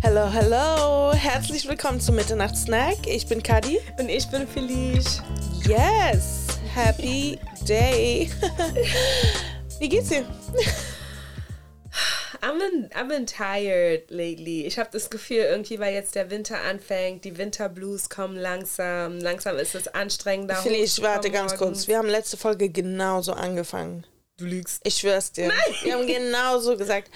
Hallo, hallo. Herzlich willkommen zum Mitternachtssnack. Ich bin Kadi. Und ich bin Felice. Yes. Happy Day. Wie geht's dir? I'm been, I've been tired lately. Ich habe das Gefühl, irgendwie, weil jetzt der Winter anfängt, die Winterblues kommen langsam. Langsam ist es anstrengender. Felice, warte ganz kurz. Wir haben letzte Folge genauso angefangen. Du lügst. Ich schwör's dir. Nein. Wir haben genauso gesagt,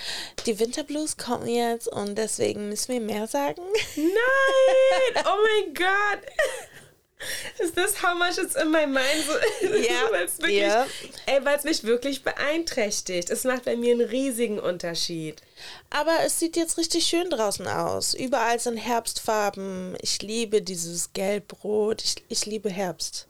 die Winterblues kommen jetzt und deswegen müssen wir mehr sagen. Nein! Oh mein Gott! Ist das how much it's in my mind? Ja, weil's wirklich, ja. Ey, weil es mich wirklich beeinträchtigt. Es macht bei mir einen riesigen Unterschied. Aber es sieht jetzt richtig schön draußen aus. Überall sind Herbstfarben. Ich liebe dieses Gelb-Rot. Ich, ich liebe Herbst.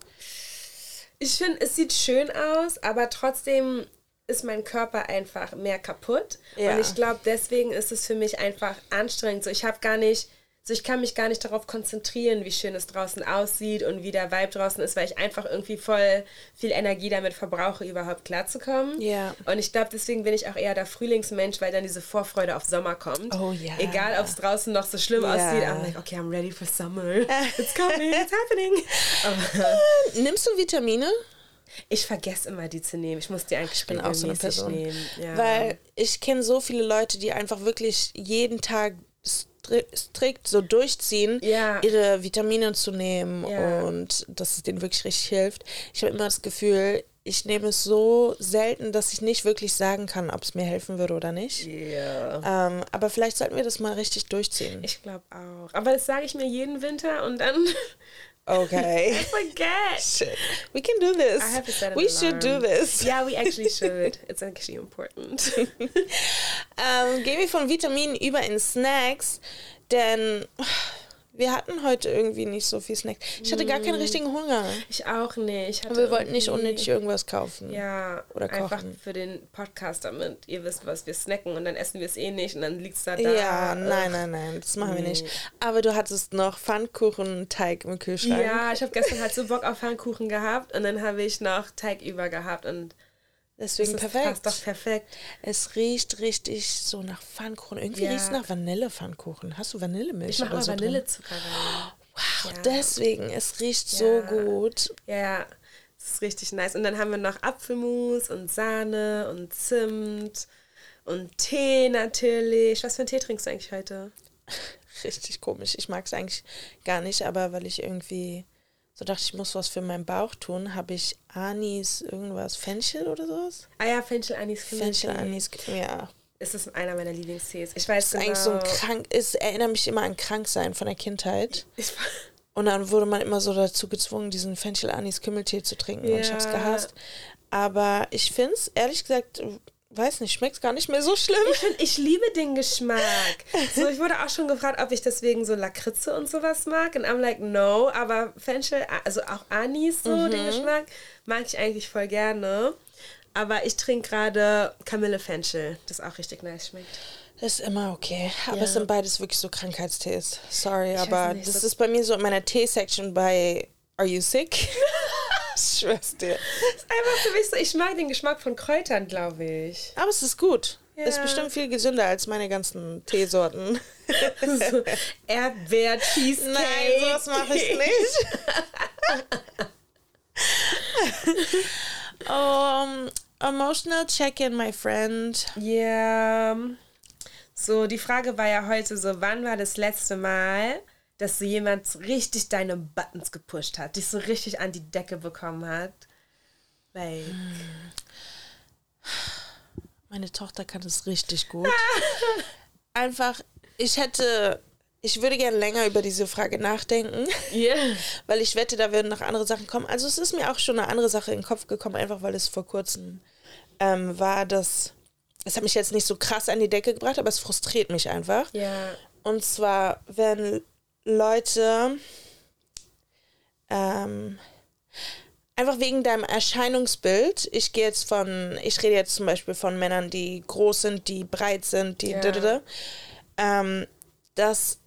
Ich finde, es sieht schön aus, aber trotzdem ist mein Körper einfach mehr kaputt. Ja. Und ich glaube, deswegen ist es für mich einfach anstrengend. So, ich habe gar nicht, so ich kann mich gar nicht darauf konzentrieren, wie schön es draußen aussieht und wie der Vibe draußen ist, weil ich einfach irgendwie voll viel Energie damit verbrauche, überhaupt klarzukommen. Ja. Und ich glaube, deswegen bin ich auch eher der Frühlingsmensch, weil dann diese Vorfreude auf Sommer kommt. Oh ja. Egal, ob es draußen noch so schlimm Ja. aussieht, I'm like, okay, I'm ready for summer. It's coming, it's happening. Aber Nimmst du Vitamine? ich vergesse immer, die zu nehmen. Ich muss die eigentlich Ich bin auch so eine Person. nehmen. Ja. Weil ich kenne so viele Leute, die einfach wirklich jeden Tag strikt so durchziehen, Ja. ihre Vitamine zu nehmen Ja. und dass es denen wirklich richtig hilft. Ich habe immer das Gefühl, ich nehme es so selten, dass ich nicht wirklich sagen kann, ob es mir helfen würde oder nicht. Ja. Ähm, aber vielleicht sollten wir das mal richtig durchziehen. Ich glaube auch. Aber das sage ich mir jeden Winter und dann Okay. forget. Shit. We can do this. I have to set an We should do this. Yeah, we actually should. It's actually important. Um, ähm, gehen wir von Vitaminen über in Snacks, denn wir hatten heute irgendwie nicht so viel Snacks. Ich hatte gar keinen richtigen Hunger. Ich auch nicht. Aber wir wollten nicht unnötig irgendwas kaufen. Ja, Oder einfach kochen. für den Podcast, damit ihr wisst, was wir snacken und dann essen wir es eh nicht und dann liegt es da da. Ja, nein, nein, nein, das machen wir nicht. Aber du hattest noch Pfannkuchenteig im Kühlschrank. Ja, ich habe gestern halt so Bock auf Pfannkuchen gehabt und dann habe ich noch Teig über gehabt und Deswegen das perfekt. passt doch perfekt. Es riecht richtig so nach Pfannkuchen. Irgendwie Ja. riecht es nach Vanillepfannkuchen. Hast du Vanillemilch Ich mache so? Vanillezucker rein. Wow, Ja. deswegen. Es riecht so Ja. gut. Ja, das ist richtig nice. Und dann haben wir noch Apfelmus und Sahne und Zimt und Tee natürlich. Was für einen Tee trinkst du eigentlich heute? Richtig komisch. Ich mag es eigentlich gar nicht, aber weil ich irgendwie so dachte, ich muss was für meinen Bauch tun, habe ich Anis, irgendwas, Fenchel oder sowas? Ah ja, Fenchel Anis Fenchel, Anis, ja. Es ist einer meiner Lieblingstees. Ich weiß Das ist genau. eigentlich so ein krank, es erinnert mich immer an Kranksein von der Kindheit. Ich, Und dann wurde man immer so dazu gezwungen, diesen Fenchel Anis Kümmeltee zu trinken. Und ich hab's Ja. gehasst. Aber ich find's, ehrlich gesagt, weiß nicht, schmeckt's gar nicht mehr so schlimm. ich, find, ich liebe den Geschmack. So, ich wurde auch schon gefragt, ob ich deswegen so Lakritze und sowas mag. Und I'm like, no. Aber Fenchel, also auch Anis, so Mhm. den Geschmack, mag ich eigentlich voll gerne. Aber ich trinke gerade Kamille Fenchel, das auch richtig nice schmeckt. Ist immer okay. Aber Ja. es sind beides wirklich so Krankheitstees. Sorry, weiß aber nicht, das das- ist bei mir so in meiner Tee-Section bei Are You Sick? ich schwör's dir. ist einfach für mich so, ich mag den Geschmack von Kräutern, glaube ich. Aber es ist gut. Ja. Ist bestimmt viel gesünder als meine ganzen Teesorten. so, Erdbeer, Cheesecake. Nein, sowas mache ich nicht. um, emotional check-in, my friend. Ja. So, die Frage war ja heute so, wann war das letzte Mal, dass so jemand so richtig deine Buttons gepusht hat, dich so richtig an die Decke bekommen hat? Like, Meine Tochter kann das richtig gut. Einfach, ich hätte, ich würde gerne länger über diese Frage nachdenken, yeah. weil ich wette, da würden noch andere Sachen kommen. Also es ist mir auch schon eine andere Sache in den Kopf gekommen, einfach weil es vor kurzem ähm, war, dass, es hat mich jetzt nicht so krass an die Decke gebracht, aber es frustriert mich einfach. Ja. Und zwar, wenn Leute ähm, einfach wegen deinem Erscheinungsbild, ich gehe jetzt von, ich rede jetzt zum Beispiel von Männern, die groß sind, die breit sind, die Ja. ähm, dass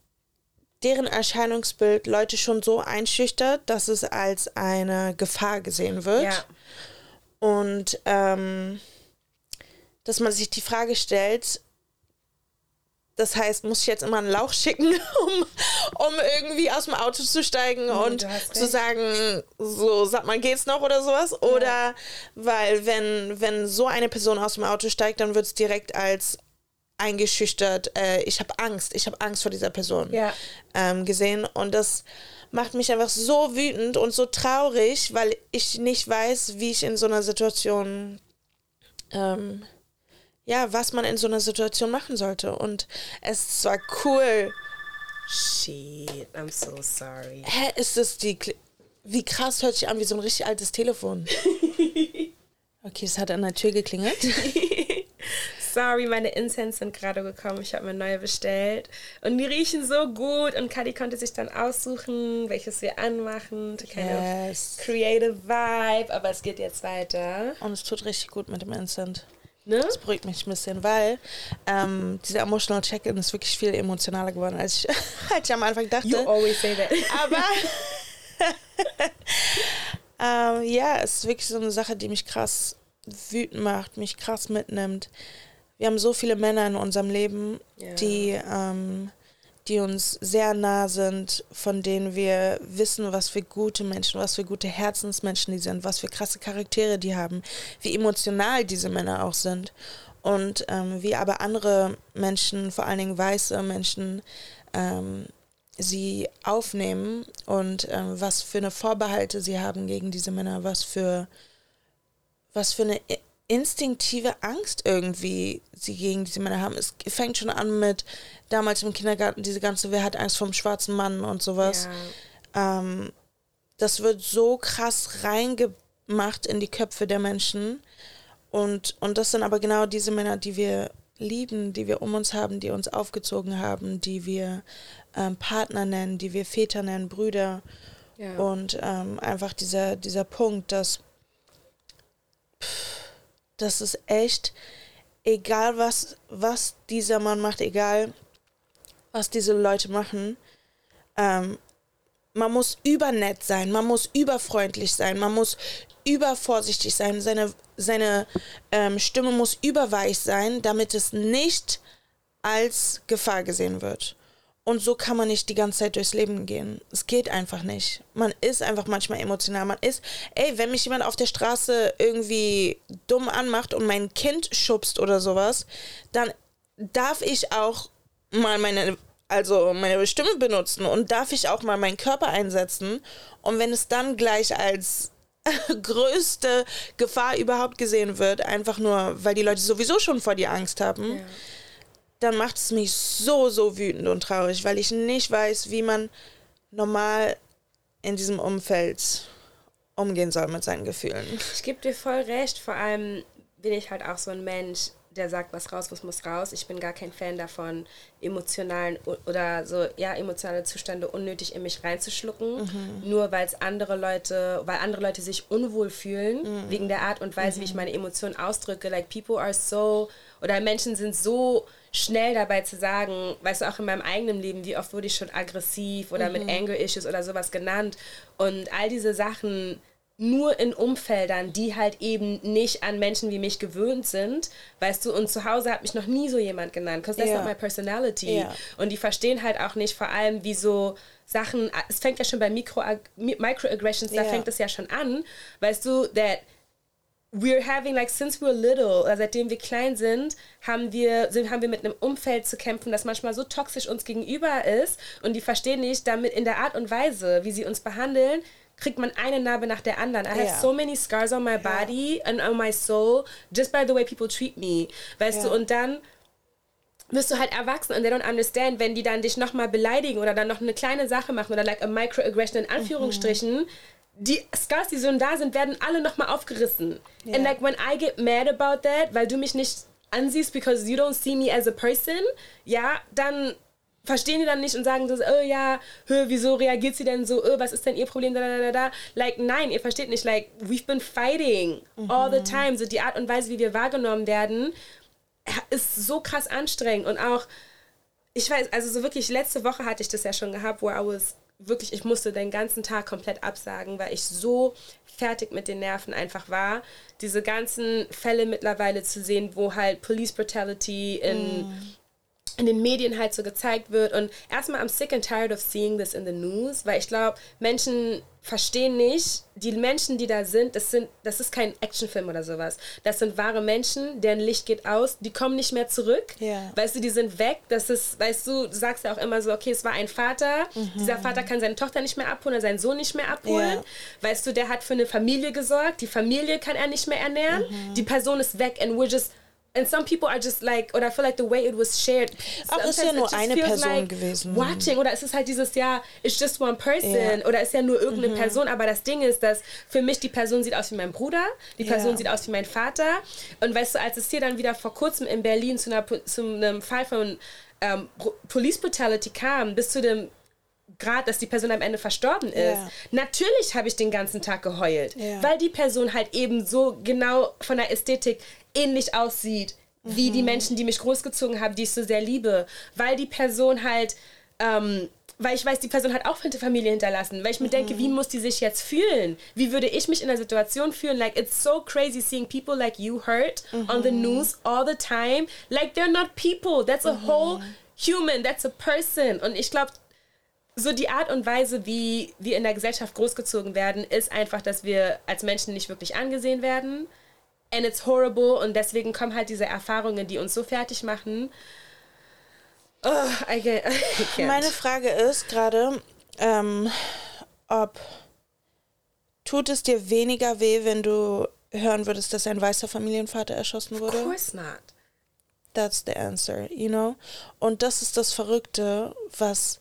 deren Erscheinungsbild Leute schon so einschüchtert, dass es als eine Gefahr gesehen wird. Ja. Und ähm, dass man sich die Frage stellt, das heißt, muss ich jetzt immer einen Lauch schicken, um, um irgendwie aus dem Auto zu steigen Nee, und zu sagen, so, sag mal, geht's noch oder sowas? Oder weil, wenn, wenn so eine Person aus dem Auto steigt, dann wird es direkt als eingeschüchtert, äh, ich habe Angst, ich habe Angst vor dieser Person Ja. ähm, gesehen. Und das macht mich einfach so wütend und so traurig, weil ich nicht weiß, wie ich in so einer Situation ähm, ja, was man in so einer Situation machen sollte. Und es zwar cool, Shit, I'm so sorry. hä, ist es die, Kli- wie krass hört sich an wie so ein richtig altes Telefon. Okay, es hat an der Tür geklingelt. Sorry, meine Incense sind gerade gekommen. Ich habe mir neue bestellt. Und die riechen so gut. Und Kadi konnte sich dann aussuchen, welches wir anmachen. Kind Yes. creative vibe. Aber es geht jetzt weiter. Und es tut richtig gut mit dem Instant. Ne? Das beruhigt mich ein bisschen, weil ähm, dieser Emotional Check-In ist wirklich viel emotionaler geworden, als ich, als ich am Anfang dachte. You always say that. Aber ähm, ja, es ist wirklich so eine Sache, die mich krass wütend macht, mich krass mitnimmt. Wir haben so viele Männer in unserem Leben, Ja. die, ähm, die uns sehr nah sind, von denen wir wissen, was für gute Menschen, was für gute Herzensmenschen die sind, was für krasse Charaktere die haben, wie emotional diese Männer auch sind. Und ähm, wie aber andere Menschen, vor allen Dingen weiße Menschen, ähm, sie aufnehmen und ähm, was für eine Vorbehalte sie haben gegen diese Männer, was für was für eine instinktive Angst irgendwie sie gegen diese Männer haben. Es fängt schon an mit damals im Kindergarten diese ganze Wer hat Angst vom schwarzen Mann und sowas. Ja. Ähm, das wird so krass reingemacht in die Köpfe der Menschen. Und, und das sind aber genau diese Männer, die wir lieben, die wir um uns haben, die uns aufgezogen haben, die wir ähm, Partner nennen, die wir Väter nennen, Brüder. Ja. Und ähm, einfach dieser, dieser Punkt, dass pff, das ist echt, egal was, was dieser Mann macht, egal was diese Leute machen, ähm, man muss übernett sein, man muss überfreundlich sein, man muss übervorsichtig sein, seine, seine ähm, Stimme muss überweich sein, damit es nicht als Gefahr gesehen wird. Und so kann man nicht die ganze Zeit durchs Leben gehen. Es geht einfach nicht. Man ist einfach manchmal emotional. Man ist, ey, wenn mich jemand auf der Straße irgendwie dumm anmacht und mein Kind schubst oder sowas, dann darf ich auch mal meine, also meine Stimme benutzen und darf ich auch mal meinen Körper einsetzen. Und wenn es dann gleich als größte Gefahr überhaupt gesehen wird, einfach nur, weil die Leute sowieso schon vor dir Angst haben, Ja. Dann macht es mich so, so wütend und traurig, weil ich nicht weiß, wie man normal in diesem Umfeld umgehen soll mit seinen Gefühlen. Ich gebe dir voll recht. Vor allem bin ich halt auch so ein Mensch, der sagt, was raus, was muss raus. Ich bin gar kein Fan davon, emotionalen oder so, ja, emotionale Zustände unnötig in mich reinzuschlucken. Nur weil es andere Leute, weil andere Leute sich unwohl fühlen, wegen der Art und Weise, wie ich meine Emotionen ausdrücke. Like, people are so, oder Menschen sind so schnell dabei zu sagen, weißt du, auch in meinem eigenen Leben, wie oft wurde ich schon aggressiv oder mit Anger Issues oder sowas genannt. Und all diese Sachen nur in Umfeldern, die halt eben nicht an Menschen wie mich gewöhnt sind, weißt du, und zu Hause hat mich noch nie so jemand genannt, because that's Ja. not my personality. Ja. Und die verstehen halt auch nicht vor allem, wie so Sachen, es fängt ja schon bei Micro, Microaggressions, da Ja. fängt es ja schon an, weißt du, that we're having like since we're little, oder seitdem wir klein sind, haben wir sind, haben wir mit einem Umfeld zu kämpfen, das manchmal so toxisch uns gegenüber ist und die verstehen nicht, damit in der Art und Weise, wie sie uns behandeln, kriegt man eine Narbe nach der anderen. I have Ja. so many scars on my body and on my soul just by the way people treat me, weißt Ja. du? Und dann wirst du halt erwachsen und they don't understand, wenn die dann dich nochmal beleidigen oder dann noch eine kleine Sache machen oder like a microaggression in Anführungsstrichen, die Scars, die so da sind, werden alle nochmal aufgerissen. Ja. And like when I get mad about that, weil du mich nicht ansiehst, because you don't see me as a person, ja, dann verstehen die dann nicht und sagen so, oh ja, hö, wieso reagiert sie denn so, oh, was ist denn ihr Problem, da, da, da, da. Like, nein, ihr versteht nicht, like, we've been fighting all the time. So die Art und Weise, wie wir wahrgenommen werden, ist so krass anstrengend und auch, ich weiß, also so wirklich, letzte Woche hatte ich das ja schon gehabt, wo I was wirklich, ich musste den ganzen Tag komplett absagen, weil ich so fertig mit den Nerven einfach war. Diese ganzen Fälle mittlerweile zu sehen, wo halt Police Brutality in in den Medien halt so gezeigt wird. Und erstmal, I'm sick and tired of seeing this in the news, weil ich glaube, Menschen verstehen nicht, die Menschen, die da sind, das sind, das ist kein Actionfilm oder sowas. Das sind wahre Menschen, deren Licht geht aus, die kommen nicht mehr zurück. Ja. Weißt du, die sind weg. Das ist, weißt du, du sagst ja auch immer so, okay, es war ein Vater. Mhm. Dieser Vater kann seine Tochter nicht mehr abholen seinen Sohn nicht mehr abholen. Ja. Weißt du, der hat für eine Familie gesorgt. Die Familie kann er nicht mehr ernähren. Mhm. Die Person ist weg and we're just And some people are just like, oder I feel like the way it was shared. Auch ist ja nur eine Person gewesen. Watching, oder ist es halt dieses Jahr, it's just one person. Mhm. oder ist ja nur irgendeine Person. Aber das Ding ist, dass für mich die Person sieht aus wie mein Bruder, die Person Ja. sieht aus wie mein Vater. Und weißt du, als es hier dann wieder vor kurzem in Berlin zu, einer, zu einem Fall von ähm, Bru- Police Brutality kam, bis zu dem Grad, dass die Person am Ende verstorben ist. Ja. Natürlich habe ich den ganzen Tag geheult, Ja. weil die Person halt eben so genau von der Ästhetik ähnlich aussieht wie Mhm. die Menschen, die mich großgezogen haben, die ich so sehr liebe, weil die Person halt ähm, weil ich weiß, die Person hat auch eine Familie hinterlassen, weil ich mir denke, Mhm. wie muss die sich jetzt fühlen? Wie würde ich mich in der Situation fühlen? Like, it's so crazy seeing people like you hurt on Mhm. the news all the time. Like, they're not people. That's a Mhm. whole human. That's a person. Und ich glaube, so die Art und Weise, wie wir in der Gesellschaft großgezogen werden, ist einfach, dass wir als Menschen nicht wirklich angesehen werden. And it's horrible. Und deswegen kommen halt diese Erfahrungen, die uns so fertig machen. Oh, I can't. I. Meine Frage ist gerade, ähm, ob tut es dir weniger weh, wenn du hören würdest, dass ein weißer Familienvater erschossen of wurde? course not. That's the answer, you know? Und das ist das Verrückte, was,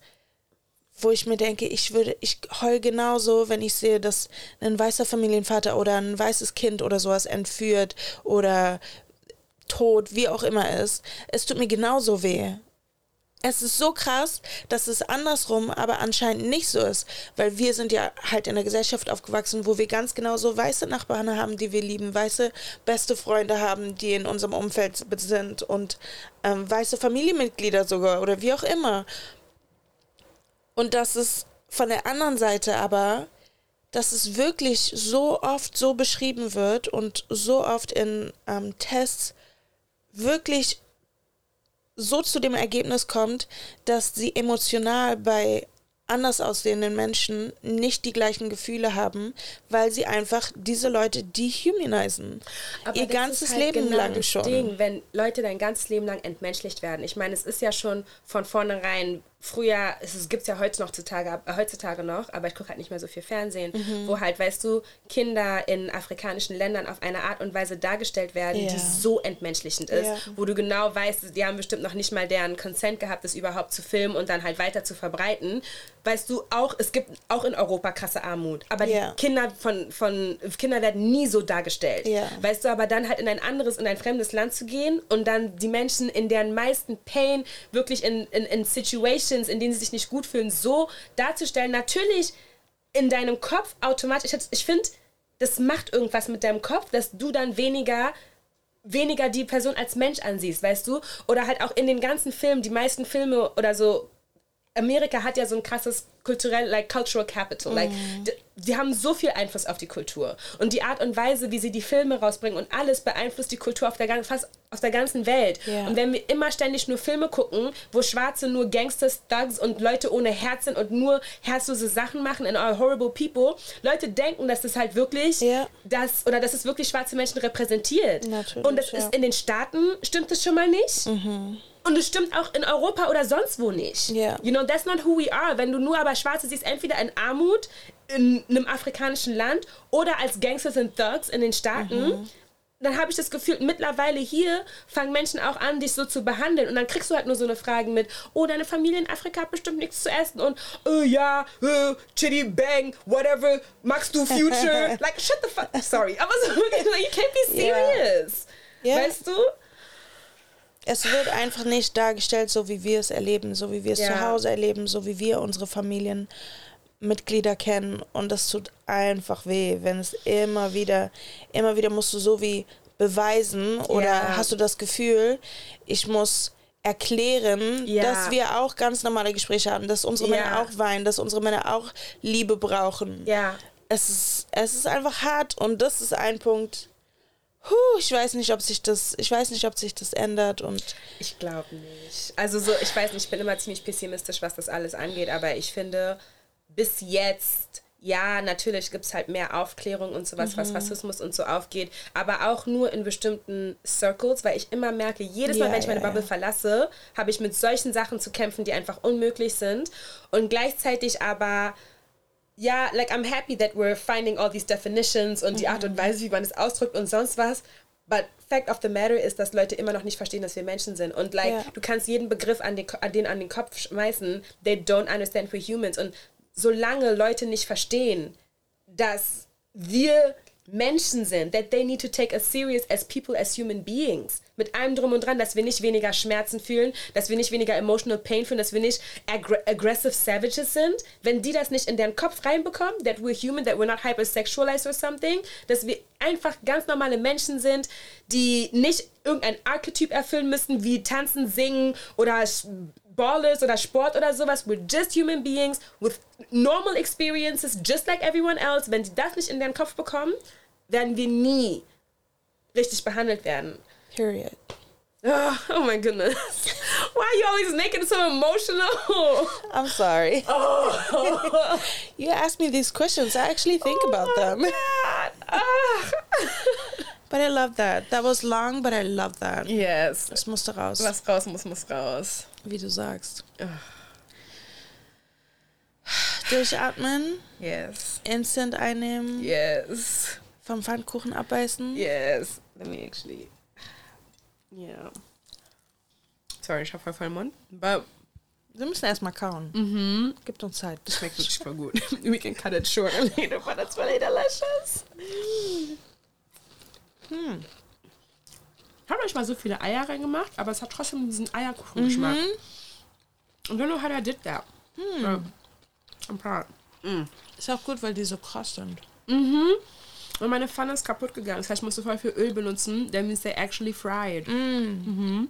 wo ich mir denke, ich würde, ich heul genauso, wenn ich sehe, dass ein weißer Familienvater oder ein weißes Kind oder sowas entführt oder tot, wie auch immer ist. Es tut mir genauso weh. Es ist so krass, dass es andersrum aber anscheinend nicht so ist, weil wir sind ja halt in einer Gesellschaft aufgewachsen, wo wir ganz genau so weiße Nachbarn haben, die wir lieben, weiße beste Freunde haben, die in unserem Umfeld sind und ähm, weiße Familienmitglieder sogar oder wie auch immer. Und das ist von der anderen Seite aber, dass es wirklich so oft so beschrieben wird und so oft in ähm, Tests wirklich so zu dem Ergebnis kommt, dass sie emotional bei anders aussehenden Menschen nicht die gleichen Gefühle haben, weil sie einfach diese Leute dehumanisieren. Aber Ihr ganzes halt Leben genau lang schon. Ding, wenn Leute dein ganzes Leben lang entmenschlicht werden. Ich meine, es ist ja schon von vornherein früher, es gibt es ja heutzutage, äh, heutzutage noch, aber ich gucke halt nicht mehr so viel Fernsehen, Mhm. wo halt, weißt du, Kinder in afrikanischen Ländern auf eine Art und Weise dargestellt werden, Ja. die so entmenschlichend ist, Ja. wo du genau weißt, die haben bestimmt noch nicht mal deren Consent gehabt, das überhaupt zu filmen und dann halt weiter zu verbreiten. Weißt du, auch, es gibt auch in Europa krasse Armut, aber Ja. die Kinder von, von Kinder werden nie so dargestellt. Weißt du, aber dann halt in ein anderes, in ein fremdes Land zu gehen und dann die Menschen in deren meisten Pain wirklich in, in, in Situations, in denen sie sich nicht gut fühlen, so darzustellen. Natürlich in deinem Kopf automatisch, ich, ich finde, das macht irgendwas mit deinem Kopf, dass du dann weniger weniger die Person als Mensch ansiehst, weißt du? Oder halt auch in den ganzen Filmen, die meisten Filme oder so Amerika hat ja so ein krasses kulturell, like cultural capital. Like, Mhm. d- die haben so viel Einfluss auf die Kultur. Und die Art und Weise, wie sie die Filme rausbringen und alles beeinflusst die Kultur auf der, fast auf der ganzen Welt. Ja. Und wenn wir immer ständig nur Filme gucken, wo Schwarze nur Gangsters, Thugs und Leute ohne Herz sind und nur herzlose Sachen machen in All Horrible People, Leute denken, dass das halt wirklich Ja. das, oder dass es wirklich schwarze Menschen repräsentiert. Natürlich, und das ja. ist in den Staaten stimmt das schon mal nicht. Und es stimmt auch in Europa oder sonst wo nicht. Ja. You know, that's not who we are. Wenn du nur aber Schwarze siehst, entweder in Armut in einem afrikanischen Land oder als Gangsters und Thugs in den Staaten, Mhm. dann habe ich das Gefühl, mittlerweile hier fangen Menschen auch an, dich so zu behandeln. Und dann kriegst du halt nur so eine Frage mit, oh, deine Familie in Afrika hat bestimmt nichts zu essen. Und, oh ja, äh, Chitty Bang, whatever, magst du Future? like, shut the fuck, sorry. Aber so, you can't be serious. Ja. Weißt du? Es wird einfach nicht dargestellt, so wie wir es erleben, so wie wir es Ja. zu Hause erleben, so wie wir unsere Familienmitglieder kennen. Und das tut einfach weh, wenn es immer wieder, immer wieder musst du so wie beweisen oder Ja. hast du das Gefühl, ich muss erklären, Ja. dass wir auch ganz normale Gespräche haben, dass unsere. Männer auch weinen, dass unsere Männer auch Liebe brauchen. Ja. Es ist, es ist einfach hart und das ist ein Punkt, Huh, ich weiß nicht, ob sich das, ich weiß nicht, ob sich das ändert und ich glaube nicht. Also so, ich weiß nicht, ich bin immer ziemlich pessimistisch, was das alles angeht, aber ich finde, bis jetzt, ja, natürlich gibt es halt mehr Aufklärung und sowas, mhm. was Rassismus und so aufgeht, aber auch nur in bestimmten Circles, weil ich immer merke, jedes Mal, ja, wenn ich meine ja, Bubble ja. verlasse, habe ich mit solchen Sachen zu kämpfen, die einfach unmöglich sind und gleichzeitig aber ja, like I'm happy that we're finding all these definitions und die Art und mhm. Weise, wie man es ausdrückt und sonst was. But fact of the matter ist, dass Leute immer noch nicht verstehen, dass wir Menschen sind. Und like, yeah. du kannst jeden Begriff an den, an den an den Kopf schmeißen. They don't understand for humans. Und solange Leute nicht verstehen, dass wir Menschen sind, that they need to take us serious as people, as human beings. Mit allem drum und dran, dass wir nicht weniger Schmerzen fühlen, dass wir nicht weniger emotional pain fühlen, dass wir nicht ag aggressive savages sind. Wenn die das nicht in deren Kopf reinbekommen, that we're human, that we're not hypersexualized or something, dass wir einfach ganz normale Menschen sind, die nicht irgendein Archetyp erfüllen müssen, wie tanzen, singen oder Ballers oder Sport oder sowas. We're just human beings with normal experiences, just like everyone else. Wenn sie das nicht in den Kopf bekommen, werden wir nie richtig behandelt werden. Period. Oh, oh my goodness. Why are you always making it so emotional? I'm sorry. Oh. you ask me these questions. I actually think oh about them. Ah. but I love that. That was long, but I love that. Yes. Es musste raus. Was raus muss, muss raus. Wie du sagst. Durchatmen. Yes. Instant einnehmen. Yes. Vom Pfannkuchen abbeißen. Yes. Let me actually. Yeah. Sorry, ich habe voll voll Mund. But wir müssen erstmal kauen. Mhm. Gibt uns Zeit. Das schmeckt wirklich voll gut. We can cut it short later, but it's really delicious. Hm. Ich habe euch mal so viele Eier reingemacht, aber es hat trotzdem diesen Eierkuchengeschmack. Mhm. Und don't know how I did that. Hm. So, ein paar. Mm. Ist auch gut, weil die so krass sind. Mhm. Und meine Pfanne ist kaputt gegangen. Das heißt, ich musste voll viel Öl benutzen. Means they actually fried. Mm. Mhm.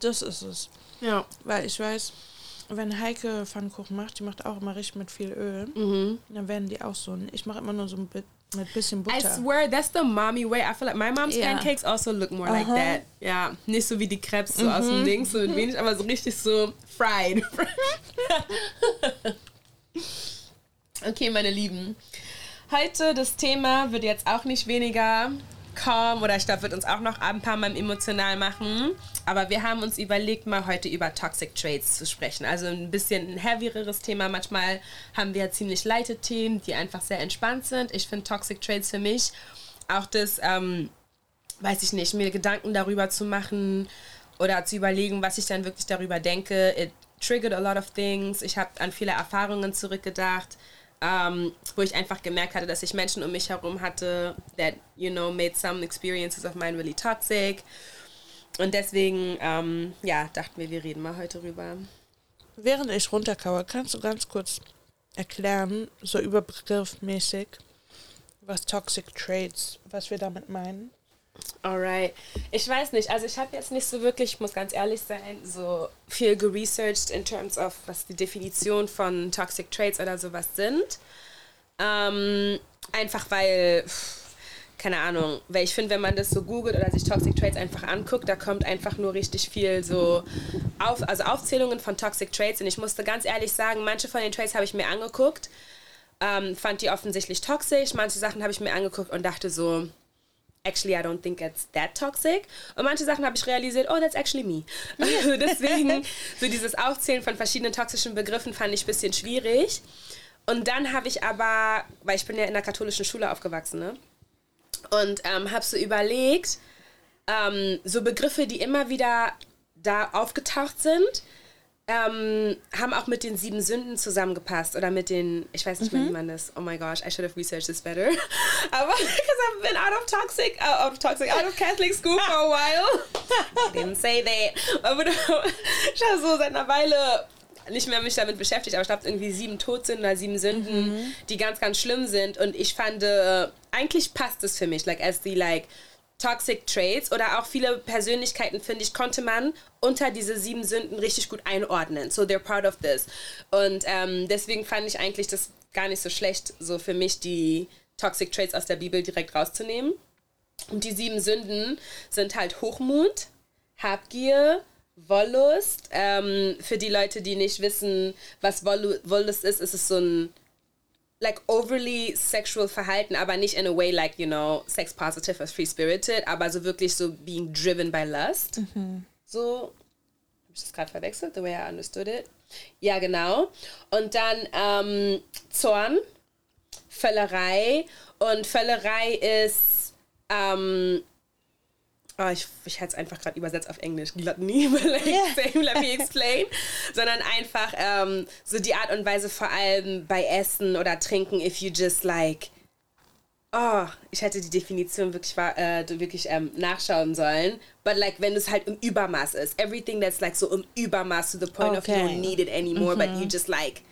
Das ist es. Ja. Weil ich weiß, wenn Heike Pfannkuchen macht, die macht auch immer richtig mit viel Öl. Mhm. Dann werden die auch so. Ich mache immer nur so ein bisschen mit bisschen Butter. I swear, that's the mommy way. I feel like my mom's yeah. pancakes also look more uh -huh. like that. Ja, nicht so wie die Crepes so mhm. aus dem mhm. Ding, so mit wenig, aber so richtig so fried. okay, meine Lieben. Heute das Thema wird jetzt auch nicht weniger kaum oder ich glaube, wird uns auch noch ein paar Mal emotional machen. Aber wir haben uns überlegt, mal heute über Toxic Traits zu sprechen. Also ein bisschen ein heavieres Thema. Manchmal haben wir ja ziemlich leichte Themen, die einfach sehr entspannt sind. Ich finde Toxic Traits für mich auch das, ähm, weiß ich nicht, mir Gedanken darüber zu machen oder zu überlegen, was ich dann wirklich darüber denke. It triggered a lot of things. Ich habe an viele Erfahrungen zurückgedacht ähm, wo ich einfach gemerkt hatte, dass ich Menschen um mich herum hatte, that, you know, made some experiences of mine really toxic. Und deswegen, ähm, ja, dachten wir, wir reden mal heute rüber. Während ich runterkaue, kannst du ganz kurz erklären, so überbegriffmäßig, was Toxic Traits, was wir damit meinen? Alright. Ich weiß nicht, also ich habe jetzt nicht so wirklich, ich muss ganz ehrlich sein, so viel geresearched in terms of, was die Definition von Toxic Traits oder sowas sind. Ähm, einfach weil, keine Ahnung, weil ich finde, wenn man das so googelt oder sich Toxic Traits einfach anguckt, da kommt einfach nur richtig viel so auf, also Aufzählungen von Toxic Traits. Und ich musste ganz ehrlich sagen, manche von den Traits habe ich mir angeguckt, ähm, fand die offensichtlich toxisch, manche Sachen habe ich mir angeguckt und dachte so, actually I don't think it's that toxic. Und manche Sachen habe ich realisiert, oh, that's actually me. Also deswegen, so dieses Aufzählen von verschiedenen toxischen Begriffen fand ich ein bisschen schwierig. Und dann habe ich aber, weil ich bin ja in der katholischen Schule aufgewachsen, ne? Und ähm, habe so überlegt, ähm, so Begriffe, die immer wieder da aufgetaucht sind, ähm, haben auch mit den sieben Sünden zusammengepasst oder mit den, ich weiß nicht mhm. mehr, wie man das, oh my gosh, I should have researched this better. Aber because I've been out of toxic, uh, out of toxic, out of Catholic school for a while. I didn't say that. Aber ich habe so seit einer Weile nicht mehr mich damit beschäftigt, aber ich glaube, irgendwie sieben Todsünden oder sieben Sünden, mhm. die ganz, ganz schlimm sind. Und ich fand, äh, eigentlich passt es für mich, like as the like Toxic Traits oder auch viele Persönlichkeiten, finde ich, konnte man unter diese sieben Sünden richtig gut einordnen. So they're part of this. Und ähm, deswegen fand ich eigentlich das gar nicht so schlecht, so für mich die Toxic Traits aus der Bibel direkt rauszunehmen. Und die sieben Sünden sind halt Hochmut, Habgier, Wollust. Ähm, für die Leute, die nicht wissen, was Wollu Wollust ist, ist es so ein like overly sexual Verhalten, aber nicht in a way like, you know, sex positive or free spirited, aber so wirklich so being driven by lust. So, habe ich das gerade verwechselt? The way I understood it. Ja, genau. Und dann ähm, Zorn, Völlerei. Und Völlerei ist, ähm, oh, ich, ich hätte es einfach gerade übersetzt auf Englisch. Gluttony, like, Yeah. same, let me explain. Sondern einfach ähm, so die Art und Weise vor allem bei Essen oder Trinken, if you just like Oh, ich hätte die Definition wirklich, äh, wirklich ähm, nachschauen sollen. But like, wenn es halt im Übermaß ist. Everything that's like so im Übermaß to the point of you Okay. don't need it anymore, but you just like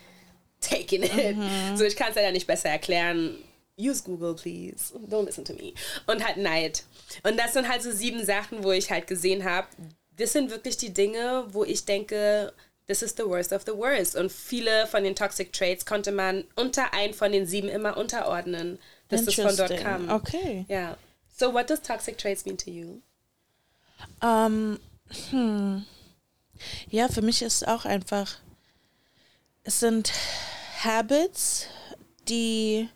taking it. So, ich kann es leider nicht besser erklären. Use Google, please. Don't listen to me. Und halt Neid. Und das sind halt so sieben Sachen, wo ich halt gesehen habe, das sind wirklich die Dinge, wo ich denke, this is the worst of the worst. Und viele von den Toxic Traits konnte man unter einen von den sieben immer unterordnen, dass das von dort kam. Okay. Ja. So, what does toxic traits mean to you? Ähm, hm. Ja, für mich ist es auch einfach, es sind Habits, die,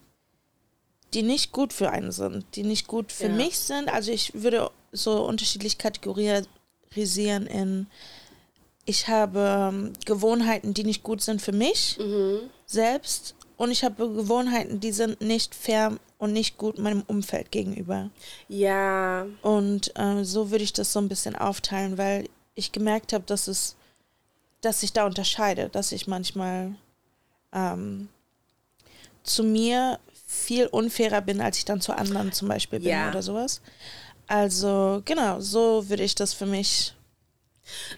die nicht gut für einen sind, die nicht gut für Ja. mich sind. Also ich würde so unterschiedlich kategorisieren in, ich habe ähm, Gewohnheiten, die nicht gut sind für mich selbst und ich habe Gewohnheiten, die sind nicht fair und nicht gut meinem Umfeld gegenüber. Ja. Und äh, so würde ich das so ein bisschen aufteilen, weil ich gemerkt habe, dass es, dass sich da unterscheide, dass ich manchmal ähm, zu mir viel unfairer bin, als ich dann zu anderen zum Beispiel bin Ja. oder sowas. Also genau, so würde ich das für mich.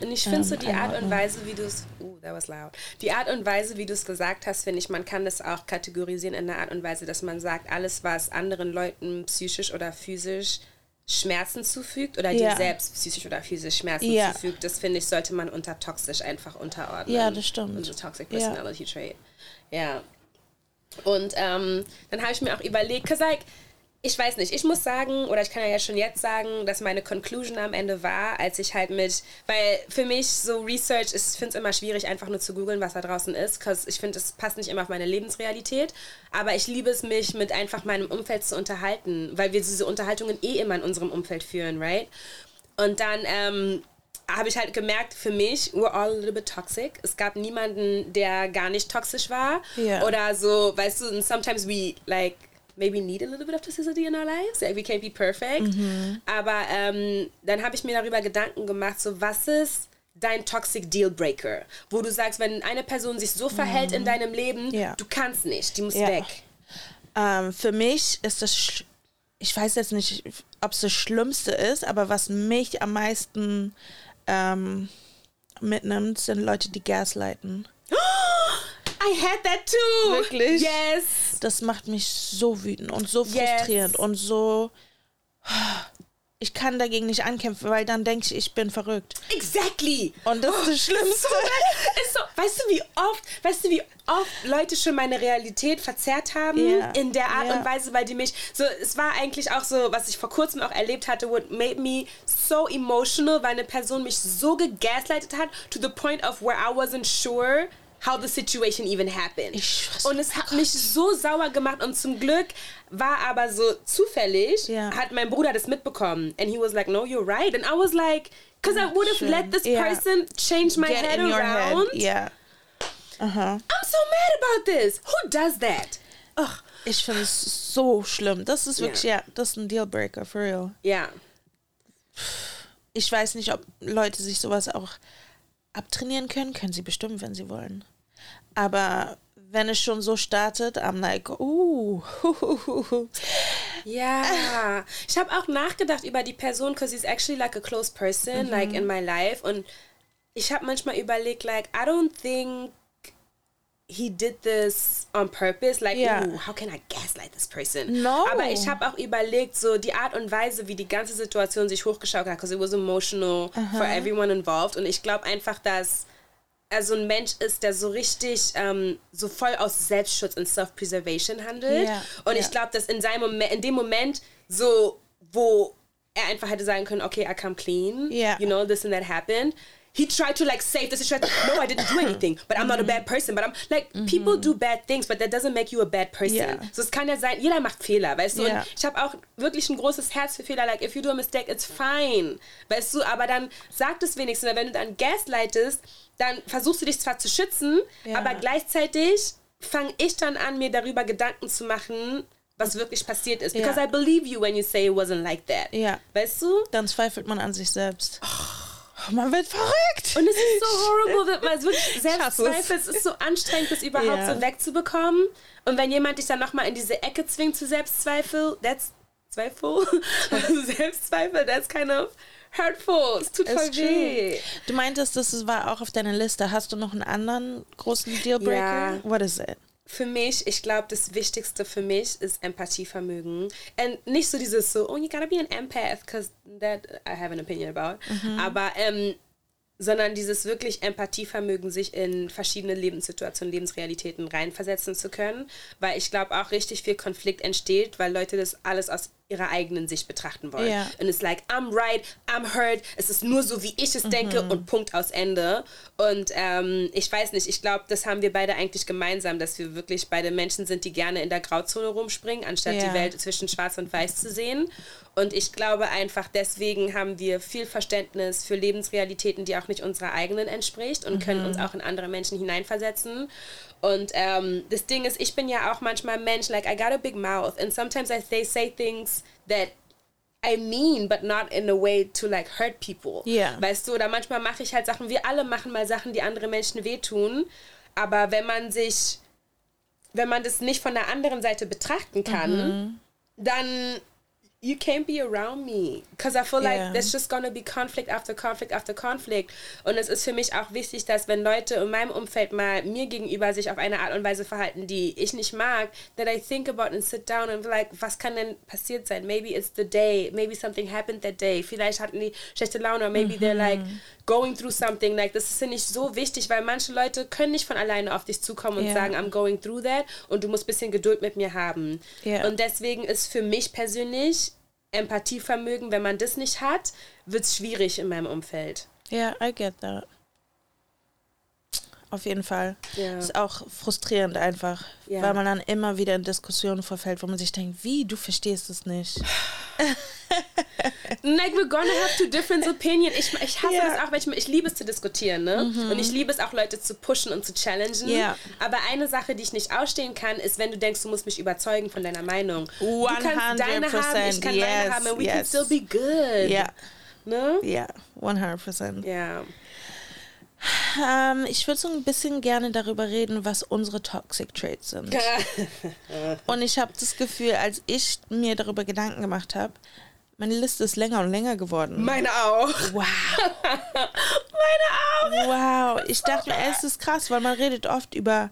Und ich finde so Ähm, die Art und. Weise, wie du es, uh, that was loud. Die Art und Weise, wie du es gesagt hast, finde ich, man kann das auch kategorisieren in der Art und Weise, dass man sagt, alles, was anderen Leuten psychisch oder physisch Schmerzen zufügt oder dir Ja. selbst psychisch oder physisch Schmerzen Ja. zufügt, das finde ich, sollte man unter toxisch einfach unterordnen. Ja, das stimmt. Unser Toxic Ja. Personality Trait. Ja. Und ähm, dann habe ich mir auch überlegt, like, ich weiß nicht, ich muss sagen, oder ich kann ja schon jetzt sagen, dass meine Conclusion am Ende war, als ich halt mit, weil für mich so Research, ist, ich finde es immer schwierig, einfach nur zu googeln, was da draußen ist, cause ich finde, es passt nicht immer auf meine Lebensrealität, aber ich liebe es, mich mit einfach meinem Umfeld zu unterhalten, weil wir diese Unterhaltungen eh immer in unserem Umfeld führen, right? Und dann ähm, habe ich halt gemerkt, für mich, we're all a little bit toxic. Es gab niemanden, der gar nicht toxisch war. Ja. Oder so, weißt du, and sometimes we like maybe need a little bit of toxicity in our lives. Like we can't be perfect. Aber ähm, dann habe ich mir darüber Gedanken gemacht, so was ist dein Toxic Deal Breaker? Wo du sagst, wenn eine Person sich so verhält in deinem Leben, Ja. du kannst nicht, die muss Ja. weg. Ähm, für mich ist das, ich weiß jetzt nicht, ob es das Schlimmste ist, aber was mich am meisten ähm, mitnimmt, sind Leute, die gaslighten. I had that too. Wirklich? Yes. Das macht mich so wütend und so Yes. frustrierend und so. Ich kann dagegen nicht ankämpfen, weil dann denke ich, ich bin verrückt. Exactly. Und das ist das Schlimmste. So, weißt du, wie oft, weißt du, wie oft Leute schon meine Realität verzerrt haben Ja. in der Art Ja. und Weise, weil die mich so, es war eigentlich auch so, was ich vor kurzem auch erlebt hatte, what made me so emotional, weil eine Person mich so gegaslightet hat, to the point of where I wasn't sure how the situation even happened. Ich und es hat mich so sauer gemacht und zum Glück war aber so zufällig, Ja. hat mein Bruder das mitbekommen and he was like, no, you're right. And I was like, because I would have let this Ja. person change my Get head around. head. Ja. Aha. I'm so mad about this. Who does that? Ugh. Ich finde es so schlimm. Das ist wirklich, Ja. ja, das ist ein Dealbreaker, for real. Ja. Ich weiß nicht, ob Leute sich sowas auch abtrainieren können. Können sie bestimmt, wenn sie wollen. Aber wenn es schon so startet, I'm like, uh, Ja. Ich habe auch nachgedacht über die Person, because he's actually like a close person, Mhm. like in my life. Und ich habe manchmal überlegt, like, I don't think he did this on purpose. Like, ooh, how can I gaslight this person? No. Aber ich habe auch überlegt, so die Art und Weise, wie die ganze Situation sich hochgeschaukelt hat, because it was emotional for everyone involved. Und ich glaube einfach, dass er so ein Mensch ist, der so richtig ähm, so voll aus Selbstschutz und Self-Preservation handelt. Ja, Und ja. ich glaube, dass in seinem Moment, in dem Moment so wo er einfach hätte sagen können, okay, I come clean, Yeah. you know, this and that happened. He tried to like save the situation. No, I didn't do anything, but I'm not a bad person. But I'm like, people do bad things, but that doesn't make you a bad person. Yeah. So es kann ja sein, jeder macht Fehler, weißt du? Yeah. Und ich habe auch wirklich ein großes Herz für Fehler. Like, if you do a mistake, it's fine. Weißt du, aber dann sag es wenigstens. Wenn du dann gaslightest, dann versuchst du dich zwar zu schützen, Ja. aber gleichzeitig fange ich dann an, mir darüber Gedanken zu machen, was wirklich passiert ist. Because. I believe you when you say it wasn't like that. Ja. Weißt du? Dann zweifelt man an sich selbst. Man wird verrückt. Und es ist so horrible, dass man wirklich hasse es. Selbstzweifel, es ist so anstrengend, das überhaupt Ja. so wegzubekommen. Und wenn jemand dich dann nochmal in diese Ecke zwingt zu Selbstzweifel, that's Zweifel, Selbstzweifel, that's kind of hurtful. Es tut voll weh. Du meintest, das war auch auf deiner Liste. Hast du noch einen anderen großen Dealbreaker? Ja. What is it? Für mich, ich glaube, das Wichtigste für mich ist Empathievermögen. Und nicht so dieses so, oh, you gotta be an empath, because that I have an opinion about. Aber, ähm, sondern dieses wirklich Empathievermögen, sich in verschiedene Lebenssituationen, Lebensrealitäten reinversetzen zu können. Weil ich glaube auch richtig viel Konflikt entsteht, weil Leute das alles aus ihrer eigenen Sicht betrachten wollen. Ja. Und es ist like, I'm right, I'm hurt, es ist nur so, wie ich es denke und Punkt aus Ende. Und ähm, ich weiß nicht, ich glaube, das haben wir beide eigentlich gemeinsam, dass wir wirklich beide Menschen sind, die gerne in der Grauzone rumspringen, anstatt Ja. die Welt zwischen schwarz und weiß zu sehen. Und ich glaube einfach, deswegen haben wir viel Verständnis für Lebensrealitäten, die auch nicht unserer eigenen entspricht und können uns auch in andere Menschen hineinversetzen. Und ähm, das Ding ist, ich bin ja auch manchmal Mensch, like I got a big mouth and sometimes I they say things that I mean, but not in a way to like hurt people. Ja. Weißt du, oder manchmal mache ich halt Sachen, wir alle machen mal Sachen, die andere Menschen wehtun. Aber wenn man sich, wenn man das nicht von der anderen Seite betrachten kann, dann you can't be around me. Because I feel Yeah. like there's just gonna be conflict after conflict after conflict. Und es ist für mich auch wichtig, dass wenn Leute in meinem Umfeld mal mir gegenüber sich auf eine Art und Weise verhalten, die ich nicht mag, that I think about and sit down and be like, was kann denn passiert sein? Maybe it's the day, maybe something happened that day. Vielleicht hatten die schlechte Laune oder maybe they're like going through something. Like, das ist, finde ich, so wichtig, weil manche Leute können nicht von alleine auf dich zukommen und Ja. sagen, I'm going through that und du musst ein bisschen Geduld mit mir haben. Ja. Und deswegen ist für mich persönlich Empathievermögen, wenn man das nicht hat, wird es schwierig in meinem Umfeld. Ja, I get that. Auf jeden Fall. Ja. Ist auch frustrierend einfach, Ja. weil man dann immer wieder in Diskussionen verfällt, wo man sich denkt, wie, du verstehst es nicht. Like, we're gonna have two different opinions. Ich, ich hasse Ja. das auch, weil ich, ich liebe es zu diskutieren, ne? Und ich liebe es auch, Leute zu pushen und zu challengen. Ja. Aber eine Sache, die ich nicht ausstehen kann, ist, wenn du denkst, du musst mich überzeugen von deiner Meinung. Du kannst deine haben, ich kann 100%, yes, haben, and we can yes. still be good. Ja, Ne? ja, 100%. Ja. Ähm, ich würde so ein bisschen gerne darüber reden, was unsere Toxic Traits sind. Und ich habe das Gefühl, als ich mir darüber Gedanken gemacht habe, meine Liste ist länger und länger geworden. Meine auch. Wow. Meine auch. Wow, ich dachte mir, es ist krass, weil man redet oft über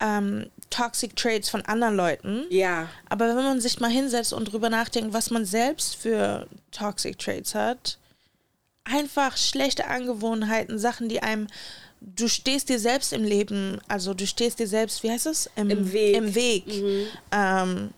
ähm, Toxic Traits von anderen Leuten. Ja. Aber wenn man sich mal hinsetzt und drüber nachdenkt, was man selbst für Toxic Traits hat, einfach schlechte Angewohnheiten, Sachen, die einem, du stehst dir selbst im Leben, also du stehst dir selbst, wie heißt es? Im Weg. Im Weg. Ähm,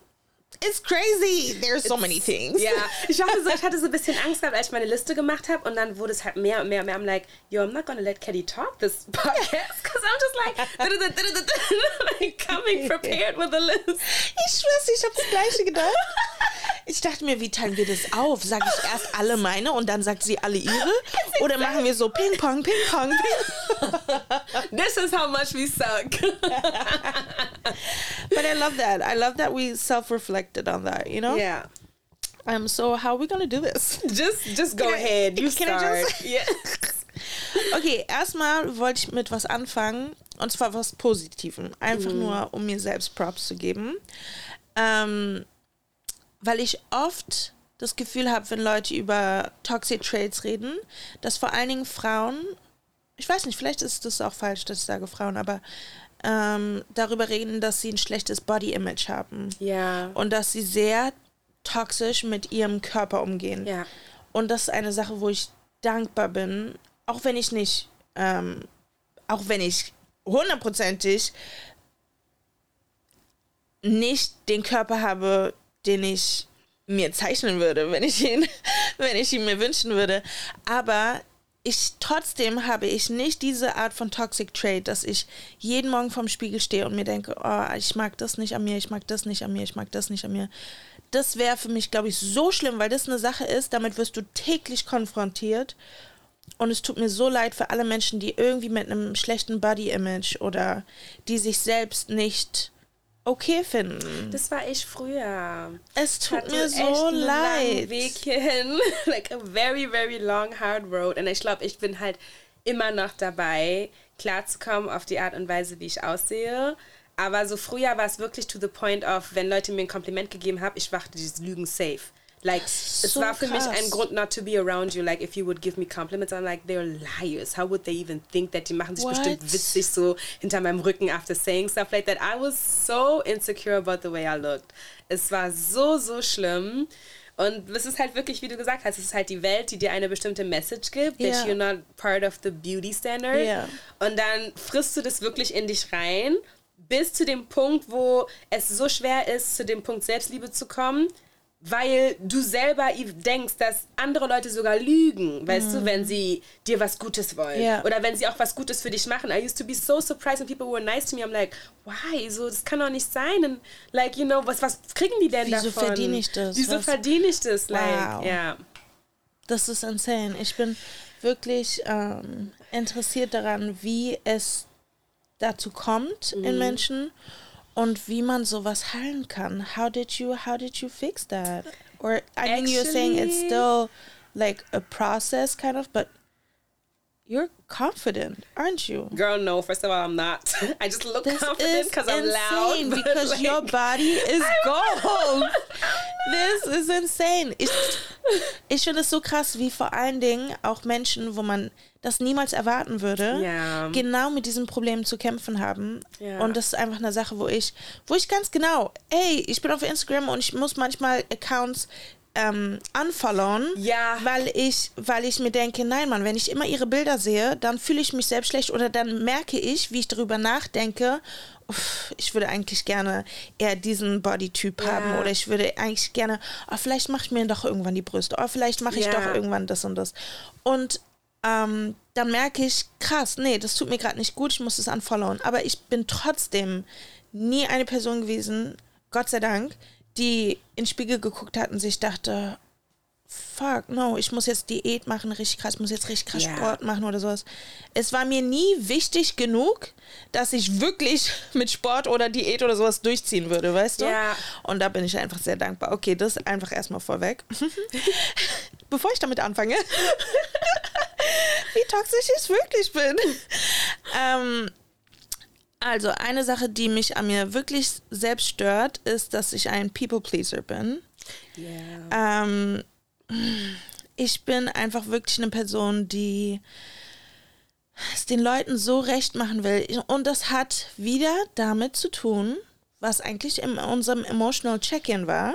it's crazy. There's so many things. Ja, ich hatte, so, ich hatte so ein bisschen Angst gehabt, als ich meine Liste gemacht habe und dann wurde es halt mehr und mehr und mehr. I'm like, yo, I'm not gonna let Kelly talk this podcast because I'm just like, like coming prepared with a list. Ich schwör's, ich habe das Gleiche gedacht. Ich dachte mir, wie teilen wir das auf? Sage ich erst alle meine und dann sagt sie alle ihre? Oder machen wir so Ping-Pong, Ping-Pong, Ping This is how much we suck. But I love that. I love that we self-reflected on that, you know? yeah. Um, so how are we gonna do this? Just, just go Can I- ahead. You can I start. just- yes. Okay, erstmal wollte ich mit was anfangen und zwar was Positivem. Einfach nur, um mir selbst Props zu geben. Ähm, weil ich oft das Gefühl habe, wenn Leute über Toxic Traits reden, dass vor allen Dingen Frauen, ich weiß nicht, vielleicht ist das auch falsch, dass ich sage Frauen, aber ähm, darüber reden, dass sie ein schlechtes Body Image haben. Ja. Und dass sie sehr toxisch mit ihrem Körper umgehen. Ja. Und das ist eine Sache, wo ich dankbar bin, auch wenn ich nicht, ähm, auch wenn ich hundertprozentig nicht den Körper habe, den ich mir zeichnen würde, wenn ich ihn, wenn ich ihn mir wünschen würde. Aber ich trotzdem habe ich nicht diese Art von Toxic Trade, dass ich jeden Morgen vorm Spiegel stehe und mir denke, oh, ich mag das nicht an mir, ich mag das nicht an mir, ich mag das nicht an mir. Das wäre für mich, glaube ich, so schlimm, weil das eine Sache ist, damit wirst du täglich konfrontiert. Und es tut mir so leid für alle Menschen, die irgendwie mit einem schlechten Body-Image oder die sich selbst nicht okay finden. Das war ich früher. Es tut mir so leid. Weg hierhin. like a very, very long, hard road. Und ich glaube, ich bin halt immer noch dabei, klarzukommen auf die Art und Weise, wie ich aussehe. Aber so früher war es wirklich to the point of, wenn Leute mir ein Kompliment gegeben haben, ich wachte dieses Lügen safe. Like, so es war für krass. mich ein Grund, not to be around you. Like, if you would give me compliments, I'm like, they're liars. How would they even think that? Die machen sich What? bestimmt witzig so hinter meinem Rücken after saying stuff like that. I was so insecure about the way I looked. Es war so, so schlimm. Und es ist halt wirklich, wie du gesagt hast, es ist halt die Welt, die dir eine bestimmte Message gibt, yeah. that you're not part of the beauty standard. Yeah. Und dann frisst du das wirklich in dich rein, bis zu dem Punkt, wo es so schwer ist, zu dem Punkt Selbstliebe zu kommen, weil du selber denkst, dass andere Leute sogar lügen, weißt mm. du, wenn sie dir was Gutes wollen yeah. oder wenn sie auch was Gutes für dich machen. I used to be so surprised when people were nice to me. I'm like, why? So, das kann doch nicht sein. And like, you know, was, was kriegen die denn Wieso davon? Wieso verdiene ich das? Wieso verdiene ich das? Like, wow. yeah. Das ist insane. Ich bin wirklich ähm, interessiert daran, wie es dazu kommt mm. in mhm. Menschen und wie man sowas heilen kann. How did you how did you fix that? Or I mean you're saying it's still like a process kind of, but you're confident, aren't you? Girl, no. First of all, I'm not. I just look this confident because I'm loud. Because like, your body is gold. this is insane. Ich, ich finde es so krass, wie vor allen Dingen auch Menschen, wo man das niemals erwarten würde, yeah. genau mit diesem Problem zu kämpfen haben. Yeah. Und das ist einfach eine Sache, wo ich, wo ich ganz genau, ey, ich bin auf Instagram und ich muss manchmal Accounts ähm, unfollowen, ja. weil ich, weil ich mir denke, nein, Mann, wenn ich immer ihre Bilder sehe, dann fühle ich mich selbst schlecht oder dann merke ich, wie ich darüber nachdenke. Uff, ich würde eigentlich gerne eher diesen Bodytyp ja. haben oder ich würde eigentlich gerne, oh, vielleicht mache ich mir doch irgendwann die Brüste, oh, vielleicht mache ich ja. doch irgendwann das und das. Und ähm, dann merke ich, krass, nee, das tut mir gerade nicht gut, ich muss es unfollowen. Aber ich bin trotzdem nie eine Person gewesen, Gott sei Dank, die in den Spiegel geguckt hat und sich dachte, fuck, no, ich muss jetzt Diät machen, richtig krass, ich muss jetzt richtig krass yeah. Sport machen oder sowas. Es war mir nie wichtig genug, dass ich wirklich mit Sport oder Diät oder sowas durchziehen würde, weißt du? Yeah. Und da bin ich einfach sehr dankbar. Okay, das einfach erstmal vorweg. Bevor ich damit anfange, wie toxisch ich wirklich bin. Ähm, also, eine Sache, die mich an mir wirklich selbst stört, ist, dass ich ein People-Pleaser bin. Yeah. Ähm, ich bin einfach wirklich eine Person, die es den Leuten so recht machen will. Und das hat wieder damit zu tun, was eigentlich in unserem Emotional Check-in war,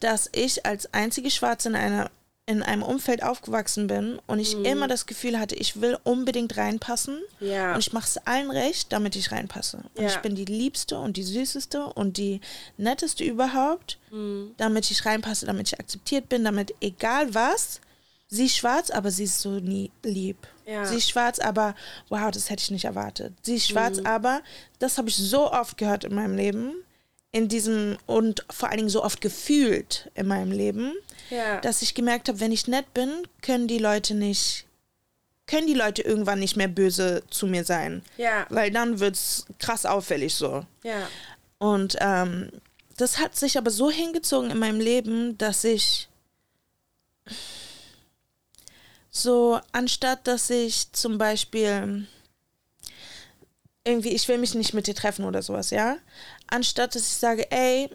dass ich als einzige Schwarze in einer in einem Umfeld aufgewachsen bin und ich mhm. immer das Gefühl hatte, ich will unbedingt reinpassen ja. und ich mache es allen recht, damit ich reinpasse. Und ja. ich bin die liebste und die süßeste und die netteste überhaupt, mhm. damit ich reinpasse, damit ich akzeptiert bin, damit egal was, sie ist schwarz, aber sie ist so nie lieb. Ja. Sie ist schwarz, aber wow, das hätte ich nicht erwartet. Sie ist schwarz, mhm. aber das habe ich so oft gehört in meinem Leben, in diesem und vor allen Dingen so oft gefühlt in meinem Leben ja. dass ich gemerkt habe, wenn ich nett bin, können die Leute nicht, können die Leute irgendwann nicht mehr böse zu mir sein. Ja. Weil dann wird es krass auffällig so. Ja. Und ähm, das hat sich aber so hingezogen in meinem Leben, dass ich so, anstatt dass ich zum Beispiel irgendwie, ich will mich nicht mit dir treffen oder sowas, ja, anstatt dass ich sage, ey,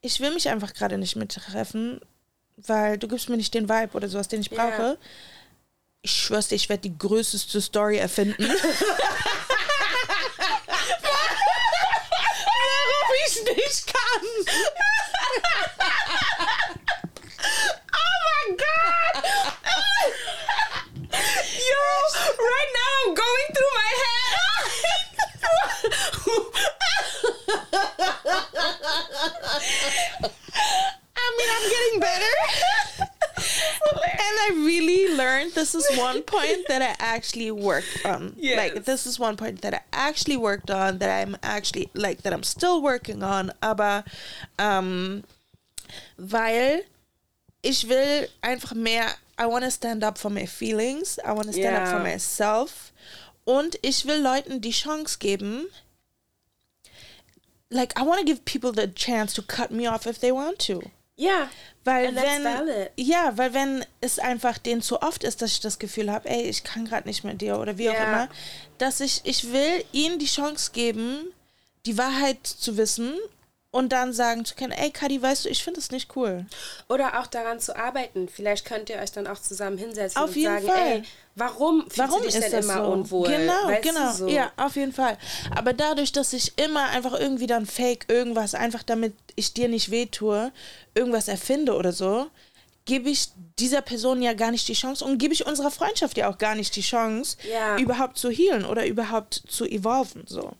ich will mich einfach gerade nicht mit dir treffen, weil du gibst mir nicht den Vibe oder sowas, den ich brauche. Yeah. Ich schwör's dir, ich werde die größte Story erfinden. Warum ich nicht kann. oh my god! Yo, right now I'm going through my head. This is one point that I actually worked um, on. Yes. Like this is one point that I actually worked on that I'm actually like that I'm still working on. Aber ähm, um, weil ich will einfach mehr. I want to stand up for my feelings. I want to stand up for myself. Und ich will Leuten die Chance geben. Like I want to give people the chance to cut me off if they want to. Ja. Weil wenn ja, weil wenn es einfach denen zu oft ist, dass ich das Gefühl habe, ey, ich kann gerade nicht mit dir oder wie auch Ja. immer, dass ich ich will ihnen die Chance geben, die Wahrheit zu wissen und dann sagen zu können, ey, Kadi, weißt du, ich finde es nicht cool. Oder auch daran zu arbeiten. Vielleicht könnt ihr euch dann auch zusammen hinsetzen Auf und jeden sagen, Fall. ey, warum fühlst Warum du dich ist denn das immer so? unwohl? Genau, weißt genau. So? Ja, auf jeden Fall. Aber dadurch, dass ich immer einfach irgendwie dann fake irgendwas, einfach damit ich dir nicht wehtue, irgendwas erfinde oder so, gebe ich dieser Person ja gar nicht die Chance und gebe ich unserer Freundschaft ja auch gar nicht die Chance, Ja. überhaupt zu healen oder überhaupt zu evolven. So.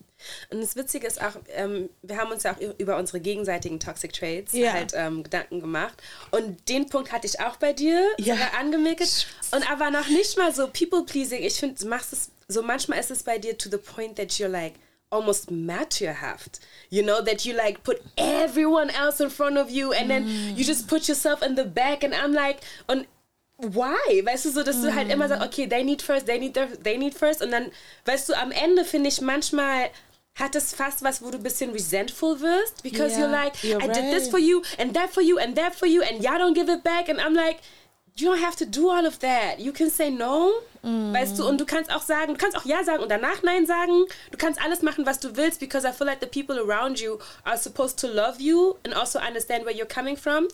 Und das Witzige ist auch, ähm, wir haben uns ja auch über unsere gegenseitigen Toxic Traits Ja. halt ähm, Gedanken gemacht. Und den Punkt hatte ich auch bei dir Ja. sogar angemerkt. Und aber noch nicht mal so people-pleasing. Ich finde, du machst es, so manchmal ist es bei dir to the point that you're like, almost mad to your haft. You know, that you like put everyone else in front of you and then you just put yourself in the back and I'm like, und why? Weißt du, so, dass du halt immer sagst, okay, they need first, they need, their- they need first. Und dann, weißt du, am Ende finde ich manchmal hat es fast was, wo du ein bisschen resentful wirst, because Yeah, you're like, you're I did this right. for you and that for you and that for you and y'all don't give it back. And I'm like, you don't have to do all of that. You can say no, weißt du, und du kannst auch sagen, du kannst auch ja sagen und danach nein sagen. Du kannst alles machen, was du willst, because I feel like the people around you are supposed to love you and also understand where you're coming from.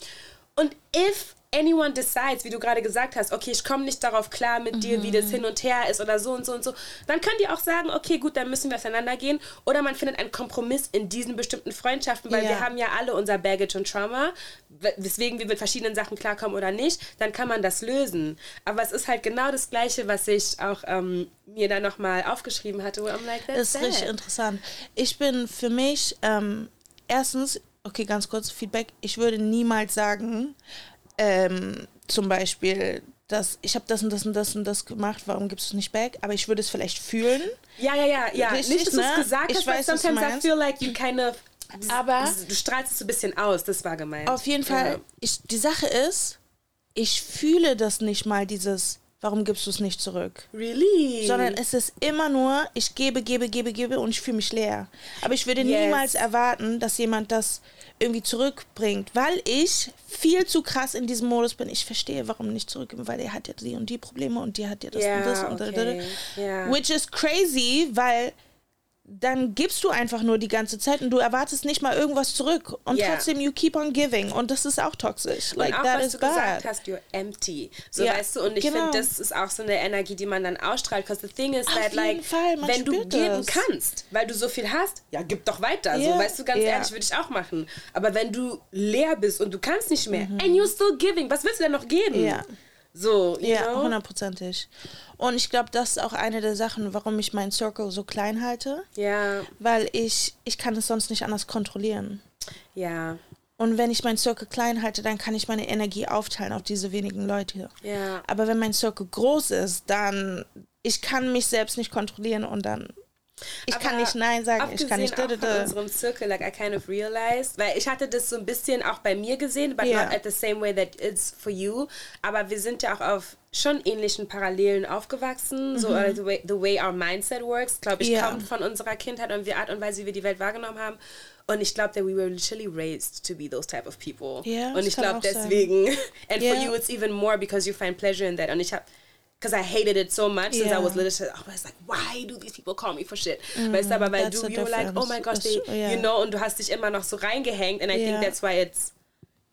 Und if anyone decides, wie du gerade gesagt hast, okay, ich komme nicht darauf klar mit dir, wie das hin und her ist oder so und so und so, dann könnt ihr auch sagen, okay, gut, dann müssen wir auseinandergehen. Oder man findet einen Kompromiss in diesen bestimmten Freundschaften, weil Ja. wir haben ja alle unser Baggage und Trauma, we- weswegen wir mit verschiedenen Sachen klarkommen oder nicht, dann kann man das lösen. Aber es ist halt genau das Gleiche, was ich auch ähm, mir dann nochmal aufgeschrieben hatte, wo I'm like, that's Das ist richtig sad. interessant. Ich bin für mich, ähm, erstens, okay, ganz kurz Feedback, ich würde niemals sagen, ähm, zum Beispiel, dass ich habe das und das und das und das gemacht, warum gibst du es nicht back? Aber ich würde es vielleicht fühlen. Ja, ja, ja, ja. Richtig, nicht, dass du es ne? gesagt Ich hast, weiß, weil was du sometimes I feel like you kind of... Aber- Du strahlst es so ein bisschen aus, das war gemeint. Auf jeden Fall, ich, die Sache ist, ich fühle das nicht mal, dieses, warum gibst du es nicht zurück? Really? Sondern es ist immer nur, ich gebe, gebe, gebe, gebe und ich fühle mich leer. Aber ich würde Yes. niemals erwarten, dass jemand das irgendwie zurückbringt, weil ich viel zu krass in diesem Modus bin. Ich verstehe, warum nicht zurückgeben, weil der hat ja die und die Probleme und die hat ja das Ja, und das und okay. Ja. Which is crazy, weil dann gibst du einfach nur die ganze Zeit und du erwartest nicht mal irgendwas zurück. Und Ja. trotzdem, you keep on giving. Und das ist auch toxisch. Like, und auch, that was is du bad. gesagt hast, you're empty. So, Ja, weißt du, und ich genau. finde, das ist auch so eine Energie, die man dann ausstrahlt. Because the thing is Auf that, like, Fall, wenn du geben das. kannst, weil du so viel hast, ja, gib doch weiter. So, Ja, weißt du, ganz ehrlich, würde ich auch machen. Aber wenn du leer bist und du kannst nicht mehr, Mhm. and you're still giving, was willst du denn noch geben? So, Ja, hundertprozentig. Und ich glaube, das ist auch eine der Sachen, warum ich meinen Circle so klein halte, Ja, weil ich, ich kann es sonst nicht anders kontrollieren. ja, Und wenn ich meinen Circle klein halte, dann kann ich meine Energie aufteilen auf diese wenigen Leute. ja. Aber wenn mein Circle groß ist, dann ich kann mich selbst nicht kontrollieren und dann ich kann Aber nicht nein sagen, ich kann nicht auch von unserem Circle, like I kind of realized, weil ich hatte das so ein bisschen auch bei mir gesehen, but Ja. not at the same way that it's for you. Aber wir sind ja auch auf schon ähnlichen Parallelen aufgewachsen, so uh, the, way, the way our mindset works, glaube ich, Mhm. Ja. kommt von unserer Kindheit und die Art und Weise, wie wir die Welt wahrgenommen haben. Und ich glaube, that we were literally raised to be those type of people. Ja, und ich kann glaube auch sein. deswegen, and for Ja. you it's even more because you find pleasure in that. Und ich habe Because I hated it so much since I Yeah. was little. I was like, why do these people call me for shit? weißt du, aber weil Mm, du, you were like, oh my gosh, they, yeah. you know, und du hast dich immer noch so reingehängt. And I Yeah. think that's why it's,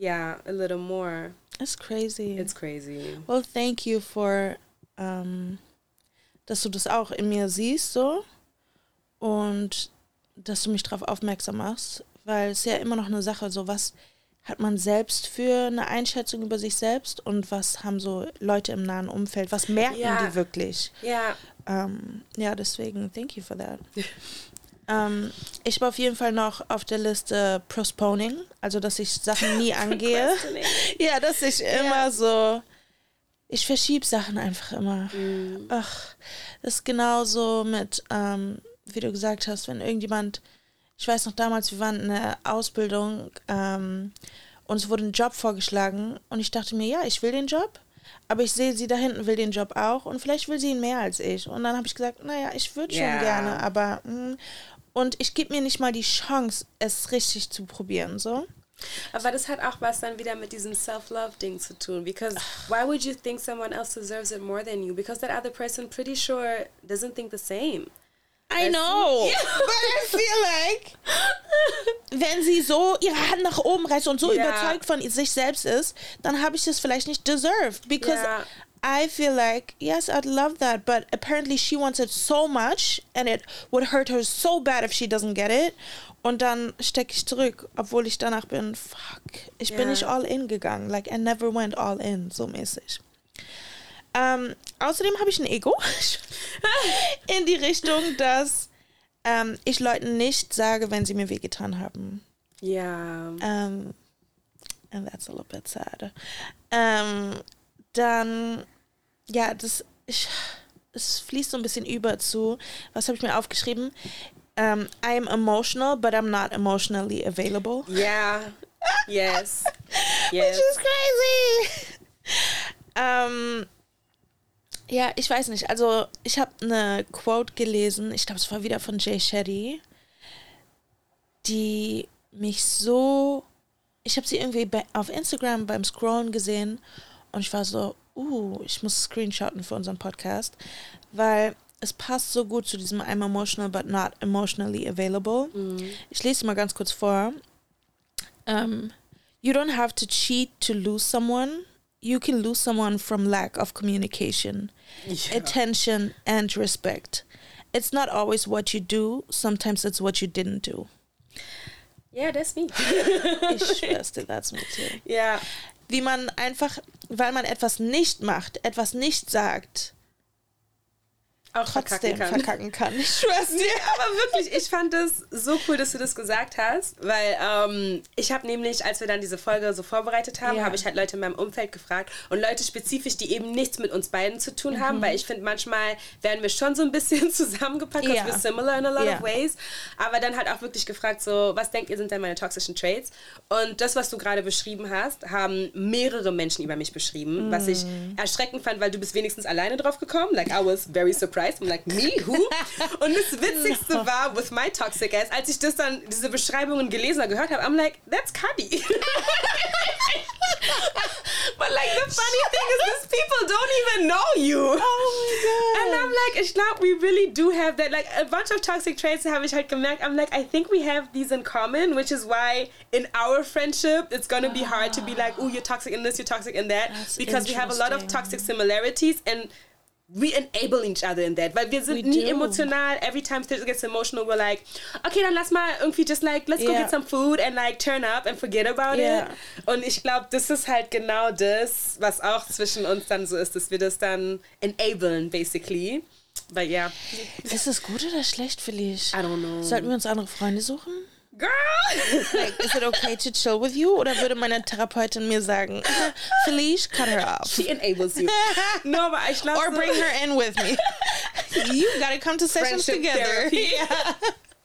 yeah, a little more. It's crazy. It's crazy. well, thank you for ähm, dass du das auch in mir siehst so und dass du mich darauf aufmerksam machst, weil es ja immer noch eine Sache so was hat man selbst für eine Einschätzung über sich selbst und was haben so Leute im nahen Umfeld, was merken Ja. die wirklich? Ja, Ähm, ja, deswegen, thank you for that. ähm, ich war auf jeden Fall noch auf der Liste Postponing, also dass ich Sachen nie angehe. Ja, dass ich immer so, ich verschiebe Sachen einfach immer. Mhm. Ach, das ist genauso mit, ähm, wie du gesagt hast, wenn irgendjemand, ich weiß noch damals, wir waren in der Ausbildung, ähm, uns wurde ein Job vorgeschlagen und ich dachte mir, ja, ich will den Job, aber ich sehe, sie da hinten will den Job auch und vielleicht will sie ihn mehr als ich. Und dann habe ich gesagt, naja, ich würde schon yeah. gerne, aber mh. Mm, und ich gebe mir nicht mal die Chance, es richtig zu probieren, so. Aber das hat auch was dann wieder mit diesem Self-Love-Ding zu tun. Because why would you think someone else deserves it more than you? Because that other person pretty sure doesn't think the same. I know, but I feel like, wenn sie so ihre Hand nach oben reißt und so yeah. überzeugt von sich selbst ist, dann habe ich das vielleicht nicht deserved. Because yeah. I feel like, yes, I'd love that, but apparently she wants it so much and it would hurt her so bad if she doesn't get it. Und dann stecke ich zurück, obwohl ich danach bin, fuck, ich yeah. bin nicht all in gegangen. Like, I never went all in, so mäßig. Ähm, außerdem habe ich ein Ego in die Richtung, dass ähm, ich Leuten nicht sage, wenn sie mir wehgetan haben. Ja. Yeah. Ähm, and that's a little bit sad. Ähm, dann, ja, das, ich, es fließt so ein bisschen über zu, was habe ich mir aufgeschrieben? um, I'm emotional, but I'm not emotionally available. Yeah. Yes. yes. Which is crazy. Um, ja, ich weiß nicht. Also, ich habe eine Quote gelesen, ich glaube, es war wieder von Jay Shetty, die mich so. Ich habe sie irgendwie bei, auf Instagram beim Scrollen gesehen und ich war so, uh, ich muss screenshotten für unseren Podcast, weil es passt so gut zu diesem I'm emotional but not emotionally available. Mhm. Ich lese mal ganz kurz vor. Um, you don't have to cheat to lose someone. You can lose someone from lack of communication, yeah. attention, and respect. It's not always what you do, sometimes it's what you didn't do. Yeah, that's me. ich schwör's dir, that's me too. Ja. Yeah. Wie man einfach, weil man etwas nicht macht, etwas nicht sagt, auch trotzdem verkacken kann. verkacken kann. Ich schwör's dir. Aber wirklich, ich fand es so cool, dass du das gesagt hast, weil ähm, ich habe nämlich, als wir dann diese Folge so vorbereitet haben, ja. habe ich halt Leute in meinem Umfeld gefragt und Leute spezifisch, die eben nichts mit uns beiden zu tun mhm. haben, weil ich finde, manchmal werden wir schon so ein bisschen zusammengepackt, ja. we're similar in a lot ja. of ways, aber dann halt auch wirklich gefragt, so, was denkt ihr sind denn meine toxischen Traits? Und das, was du gerade beschrieben hast, haben mehrere Menschen über mich beschrieben, mhm. was ich mm. erschreckend fand, weil du bist wenigstens alleine drauf gekommen, like I was very surprised I'm like, me? Who? Und das Witzigste war, with my toxic ass, als ich das dann, diese Beschreibungen gelesen und gehört habe, I'm like, that's Cuddy. But like, the funny thing is, these people don't even know you. Oh my God. And I'm like, ich glaube, we really do have that. Like, a bunch of toxic traits habe ich halt gemerkt. I'm like, I think we have these in common, which is why in our friendship, it's going to be hard to be like, oh, you're toxic in this, you're toxic in that. That's because we have a lot of toxic similarities and we enable each other in that, weil wir sind we nie do. emotional. Every time it gets emotional, we're like, okay, dann lass mal irgendwie just like, let's yeah. go get some food and like turn up and forget about yeah. it. Und ich glaube, das ist halt genau das, was auch zwischen uns dann so ist, dass wir das dann enablen, basically. But yeah. Ist das gut oder schlecht, Felice? I don't know. Sollten wir uns andere Freunde suchen? Girl! like, is it okay to chill with you? Oder würde meine Therapeutin mir sagen, Felice, cut her off. She enables you. no, aber ich glaube. Or bring her in with me. you gotta come to sessions Friendship together. Yeah.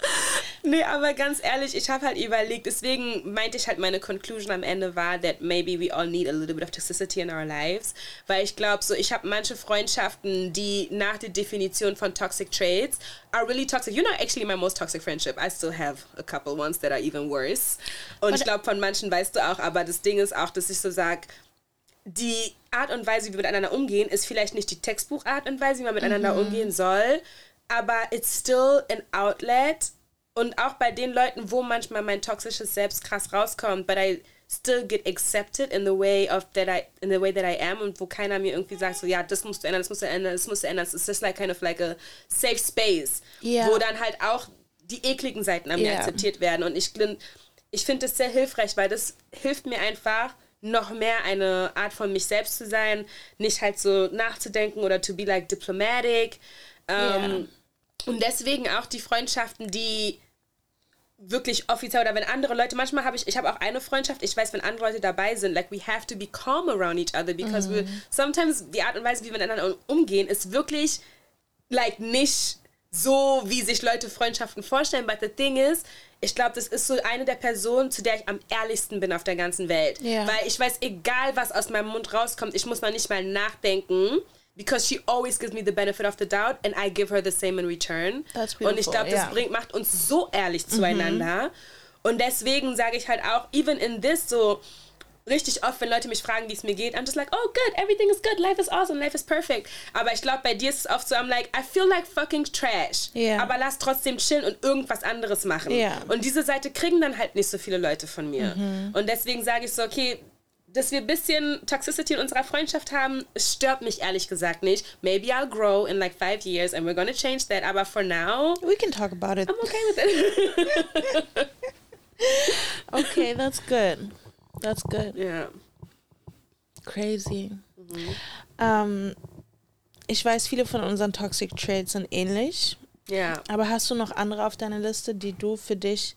nee, aber ganz ehrlich, ich habe halt überlegt, deswegen meinte ich halt, meine Conclusion am Ende war, that maybe we all need a little bit of toxicity in our lives. Weil ich glaube, so, ich habe manche Freundschaften, die nach der Definition von toxic traits are really toxic. You're not actually my most toxic friendship. I still have a couple ones that are even worse. Und ich glaube, von manchen weißt du auch, aber das Ding ist auch, dass ich so sage, die Art und Weise, wie wir miteinander umgehen, ist vielleicht nicht die Textbuchart und Weise, wie man miteinander mhm. umgehen soll, aber it's still an outlet. Und auch bei den Leuten, wo manchmal mein toxisches Selbst krass rauskommt, but I still get accepted in the way of that I in the way that I am und wo keiner mir irgendwie sagt so ja das musst du ändern das musst du ändern das musst du ändern es ist like kind of like a safe space yeah. wo dann halt auch die ekligen Seiten an mir yeah. akzeptiert werden und ich ich finde das sehr hilfreich weil das hilft mir einfach noch mehr eine Art von mich selbst zu sein nicht halt so nachzudenken oder to be like diplomatic um, yeah. Und deswegen auch die Freundschaften, die wirklich offiziell oder wenn andere Leute, manchmal habe ich, ich habe auch eine Freundschaft, ich weiß, wenn andere Leute dabei sind, like we have to be calm around each other because mm. we, sometimes die Art und Weise, wie wir miteinander umgehen, ist wirklich like nicht so, wie sich Leute Freundschaften vorstellen. But the thing is, ich glaube, das ist so eine der Personen, zu der ich am ehrlichsten bin auf der ganzen Welt. Yeah. Weil ich weiß, egal was aus meinem Mund rauskommt, ich muss mal nicht mal nachdenken. Because she always gives me the benefit of the doubt and I give her the same in return. Und ich glaube, das yeah. bringt, macht uns so ehrlich mhm. zueinander. Und deswegen sage ich halt auch, even in this so, richtig oft, wenn Leute mich fragen, wie es mir geht, I'm just like, oh good, everything is good, life is awesome, life is perfect. Aber ich glaube, bei dir ist es oft so, I'm like, I feel like fucking trash. Yeah. Aber lass trotzdem chillen und irgendwas anderes machen. Yeah. Und diese Seite kriegen dann halt nicht so viele Leute von mir. Mhm. Und deswegen sage ich so, okay, dass wir ein bisschen Toxicity in unserer Freundschaft haben, stört mich ehrlich gesagt nicht. Maybe I'll grow in like five years and we're gonna change that. Aber for now, we can talk about it. I'm okay with it. okay, that's good. That's good. Yeah. Crazy. Mhm. Ähm, ich weiß, viele von unseren Toxic Traits sind ähnlich. Ja. Yeah. Aber hast du noch andere auf deiner Liste, die du für dich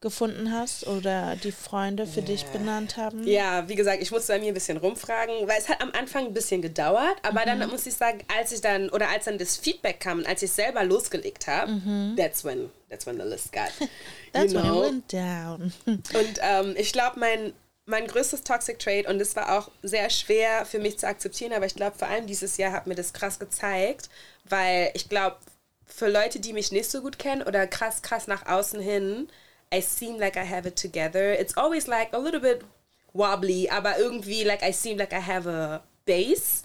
gefunden hast oder die Freunde für dich benannt haben? Ja, wie gesagt, ich musste bei mir ein bisschen rumfragen, weil es hat am Anfang ein bisschen gedauert, aber mhm. dann muss ich sagen, als ich dann oder als dann das Feedback kam, als ich selber losgelegt habe, mhm. that's when that's when the list got. that's you know? when it went down. Und ähm, ich glaube, mein mein größtes Toxic Trait und es war auch sehr schwer für mich zu akzeptieren, aber ich glaube, vor allem dieses Jahr hat mir das krass gezeigt, weil ich glaube, für Leute, die mich nicht so gut kennen oder krass, krass nach außen hin, I seem like I have it together. It's always like a little bit wobbly, aber irgendwie like I seem like I have a base.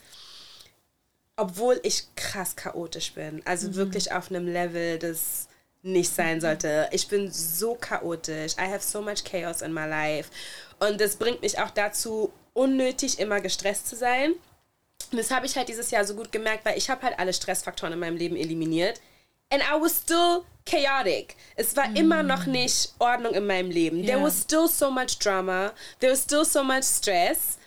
Obwohl ich krass chaotisch bin. Also mhm. wirklich auf einem Level, das nicht sein sollte. Ich bin so chaotisch. I have so much chaos in my life. Und das bringt mich auch dazu, unnötig immer gestresst zu sein. Und das habe ich halt dieses Jahr so gut gemerkt, weil ich habe halt alle Stressfaktoren in meinem Leben eliminiert. And I was still chaotic. Es war mm. immer noch nicht Ordnung in meinem Leben. Yeah. There was still so much drama. There was still so much stress.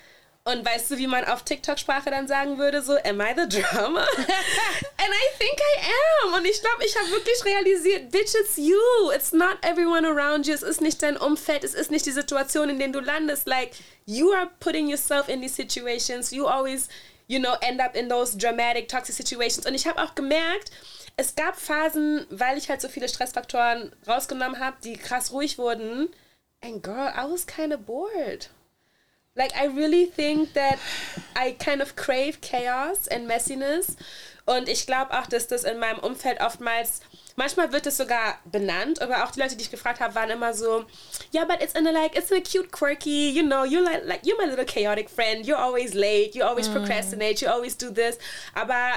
Und weißt du, wie man auf TikTok-Sprache dann sagen würde, so, am I the drama? And I think I am. Und ich glaube, ich habe wirklich realisiert, bitch, it's you. It's not everyone around you. Es ist nicht dein Umfeld. Es ist nicht die Situation, in der du landest. Like, you are putting yourself in these situations. You always, you know, end up in those dramatic, toxic situations. Und ich habe auch gemerkt, es gab Phasen, weil ich halt so viele Stressfaktoren rausgenommen habe, die krass ruhig wurden. And girl, I was kind of bored. Like, I really think that I kind of crave chaos and messiness. Und ich glaube auch, dass das in meinem Umfeld oftmals, manchmal wird es sogar benannt, aber auch die Leute, die ich gefragt habe, waren immer so, yeah, but it's in a like, it's in a cute, quirky, you know, you're like, like, you're my little chaotic friend, you're always late, you always mm. procrastinate, you always do this. Aber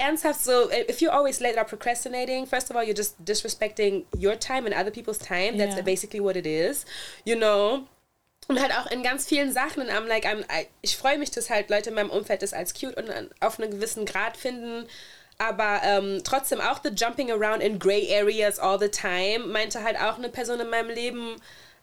ernsthaft so, if you're always late or procrastinating, first of all, you're just disrespecting your time and other people's time. That's yeah. basically what it is, you know. Und halt auch in ganz vielen Sachen. Und I'm like, I'm, ich freue mich, dass halt Leute in meinem Umfeld das als cute und auf einen gewissen Grad finden. Aber ähm, trotzdem auch the jumping around in gray areas all the time meinte halt auch eine Person in meinem Leben,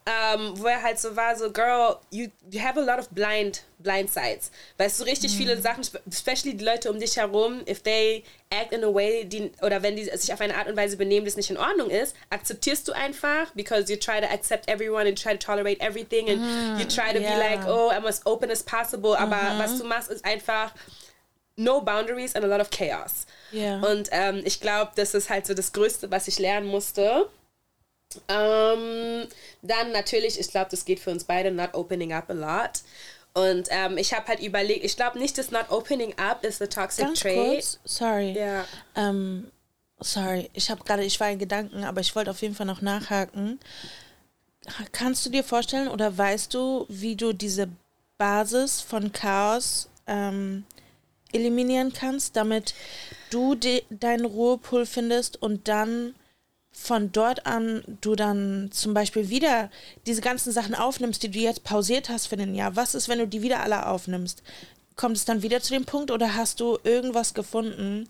ähm, wo er halt so war, so, girl, you, you have a lot of blind, blind sides. Weißt du, richtig mhm. viele Sachen, especially die Leute um dich herum, if they act in a way, die, oder wenn die sich auf eine Art und Weise benehmen, das nicht in Ordnung ist, akzeptierst du einfach, because you try to accept everyone and try to tolerate everything and mhm. you try to yeah. be like, oh, I'm as open as possible, aber mhm. was du machst, ist einfach no boundaries and a lot of chaos. Yeah. Und ähm, ich glaube, das ist halt so das Größte, was ich lernen musste ähm, dann natürlich, ich glaube, das geht für uns beide, not opening up a lot. Und ähm, ich habe halt überlegt, ich glaube nicht, dass not opening up is the toxic Ganz trait. Kurz, sorry. Ja. Ähm, sorry, ich habe gerade, ich war in Gedanken, aber ich wollte auf jeden Fall noch nachhaken. Kannst du dir vorstellen oder weißt du, wie du diese Basis von Chaos ähm, eliminieren kannst, damit du deinen Ruhepol findest und dann von dort an du dann zum Beispiel wieder diese ganzen Sachen aufnimmst, die du jetzt pausiert hast für den Jahr, was ist, wenn du die wieder alle aufnimmst? Kommt es dann wieder zu dem Punkt oder hast du irgendwas gefunden,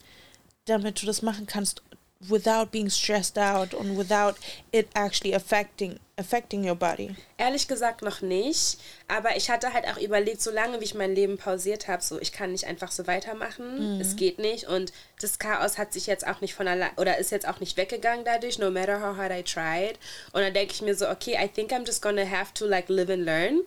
damit du das machen kannst, without being stressed out and without it actually affecting affecting your body? Ehrlich gesagt noch nicht, aber ich hatte halt auch überlegt, solange wie ich mein Leben pausiert habe, so ich kann nicht einfach so weitermachen, Mhm. es geht nicht und das Chaos hat sich jetzt auch nicht von allein oder ist jetzt auch nicht weggegangen dadurch, no matter how hard I tried und dann denke ich mir so, okay, I think I'm just gonna have to like live and learn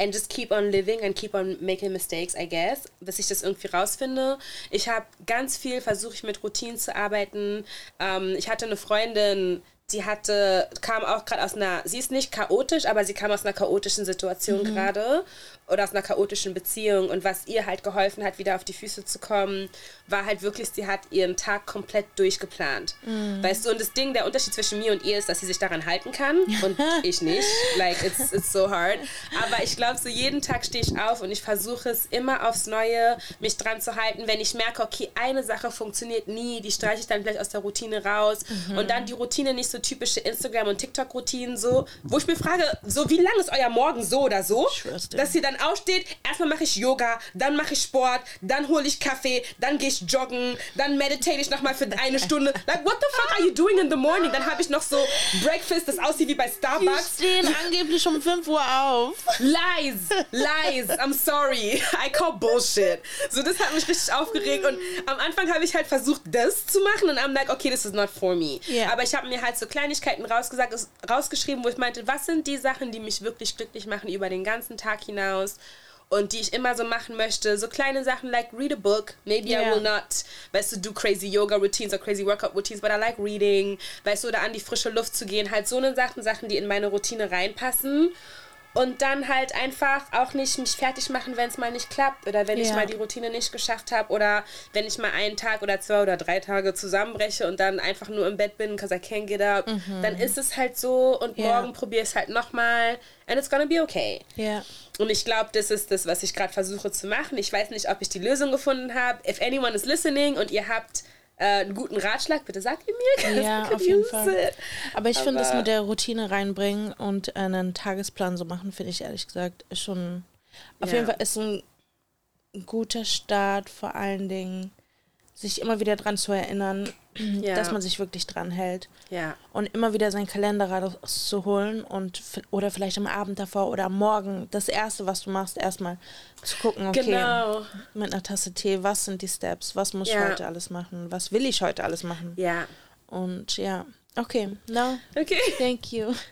and just keep on living and keep on making mistakes, I guess, bis ich das irgendwie rausfinde. Ich habe ganz viel versuche ich mit Routinen zu arbeiten. Ähm, ich hatte eine Freundin, die hatte, kam auch gerade aus einer, sie ist nicht chaotisch, aber sie kam aus einer chaotischen Situation gerade oder aus einer chaotischen Beziehung und was ihr halt geholfen hat, wieder auf die Füße zu kommen, war halt wirklich, sie hat ihren Tag komplett durchgeplant. Weißt du, und das Ding, der Unterschied zwischen mir und ihr ist, dass sie sich daran halten kann und ich nicht. Like, it's, it's so hard. Aber ich glaube, so jeden Tag stehe ich auf und ich versuche es immer aufs Neue, mich dran zu halten. Wenn ich merke, okay, eine Sache funktioniert nie, die streiche ich dann vielleicht aus der Routine raus. Und dann die Routine nicht so typische Instagram- und TikTok-Routinen so, wo ich mir frage, so wie lang ist euer Morgen so oder so, dass ihr dann aufsteht, erstmal mache ich Yoga, dann mache ich Sport, dann hole ich Kaffee, dann gehe ich joggen, dann meditate ich nochmal für eine Stunde. Like, what the fuck are you doing in the morning? Dann habe ich noch so Breakfast, das aussieht wie bei Die Starbucks. stehen angeblich um 5 Uhr auf. Lies, lies, I'm sorry. I call bullshit. So, das hat mich richtig aufgeregt und am Anfang habe ich halt versucht, das zu machen und I'm like, okay, this is not for me. Ja. Aber ich habe mir halt so Kleinigkeiten rausgesagt, rausgeschrieben, wo ich meinte, was sind die Sachen, die mich wirklich glücklich machen über den ganzen Tag hinaus und die ich immer so machen möchte. So kleine Sachen like read a book. Maybe I Ja. will not, weißt du, do crazy Yoga Routines or crazy Workout Routines, but I like reading. Weißt du, oder an die frische Luft zu gehen. Halt so eine Sachen, Sachen, die in meine Routine reinpassen. Und dann halt einfach auch nicht mich fertig machen, wenn es mal nicht klappt oder wenn ich Ja. mal die Routine nicht geschafft habe oder wenn ich mal einen Tag oder zwei oder drei Tage zusammenbreche und dann einfach nur im Bett bin, because I can't get up, dann ist es halt so und Ja. morgen probiere ich es halt nochmal and it's gonna be okay. Ja. Und ich glaube, das ist das, was ich gerade versuche zu machen. Ich weiß nicht, ob ich die Lösung gefunden habe. If anyone is listening und ihr habt äh, einen guten Ratschlag, bitte sagt ihr mir. Ja, auf jeden Fall. it. Aber ich finde, das mit der Routine reinbringen und einen Tagesplan so machen, finde ich ehrlich gesagt ist schon. Auf Ja. jeden Fall ist ein guter Start, vor allen Dingen, sich immer wieder dran zu erinnern, Ja. dass man sich wirklich dran hält. Ja. Und immer wieder seinen Kalender rauszuholen und oder vielleicht am Abend davor oder am Morgen das erste, was du machst, erstmal zu gucken, okay, Genau. mit einer Tasse Tee, was sind die Steps, was muss ich Ja. heute alles machen, was will ich heute alles machen. Ja. Und ja, okay, no, Okay. thank you.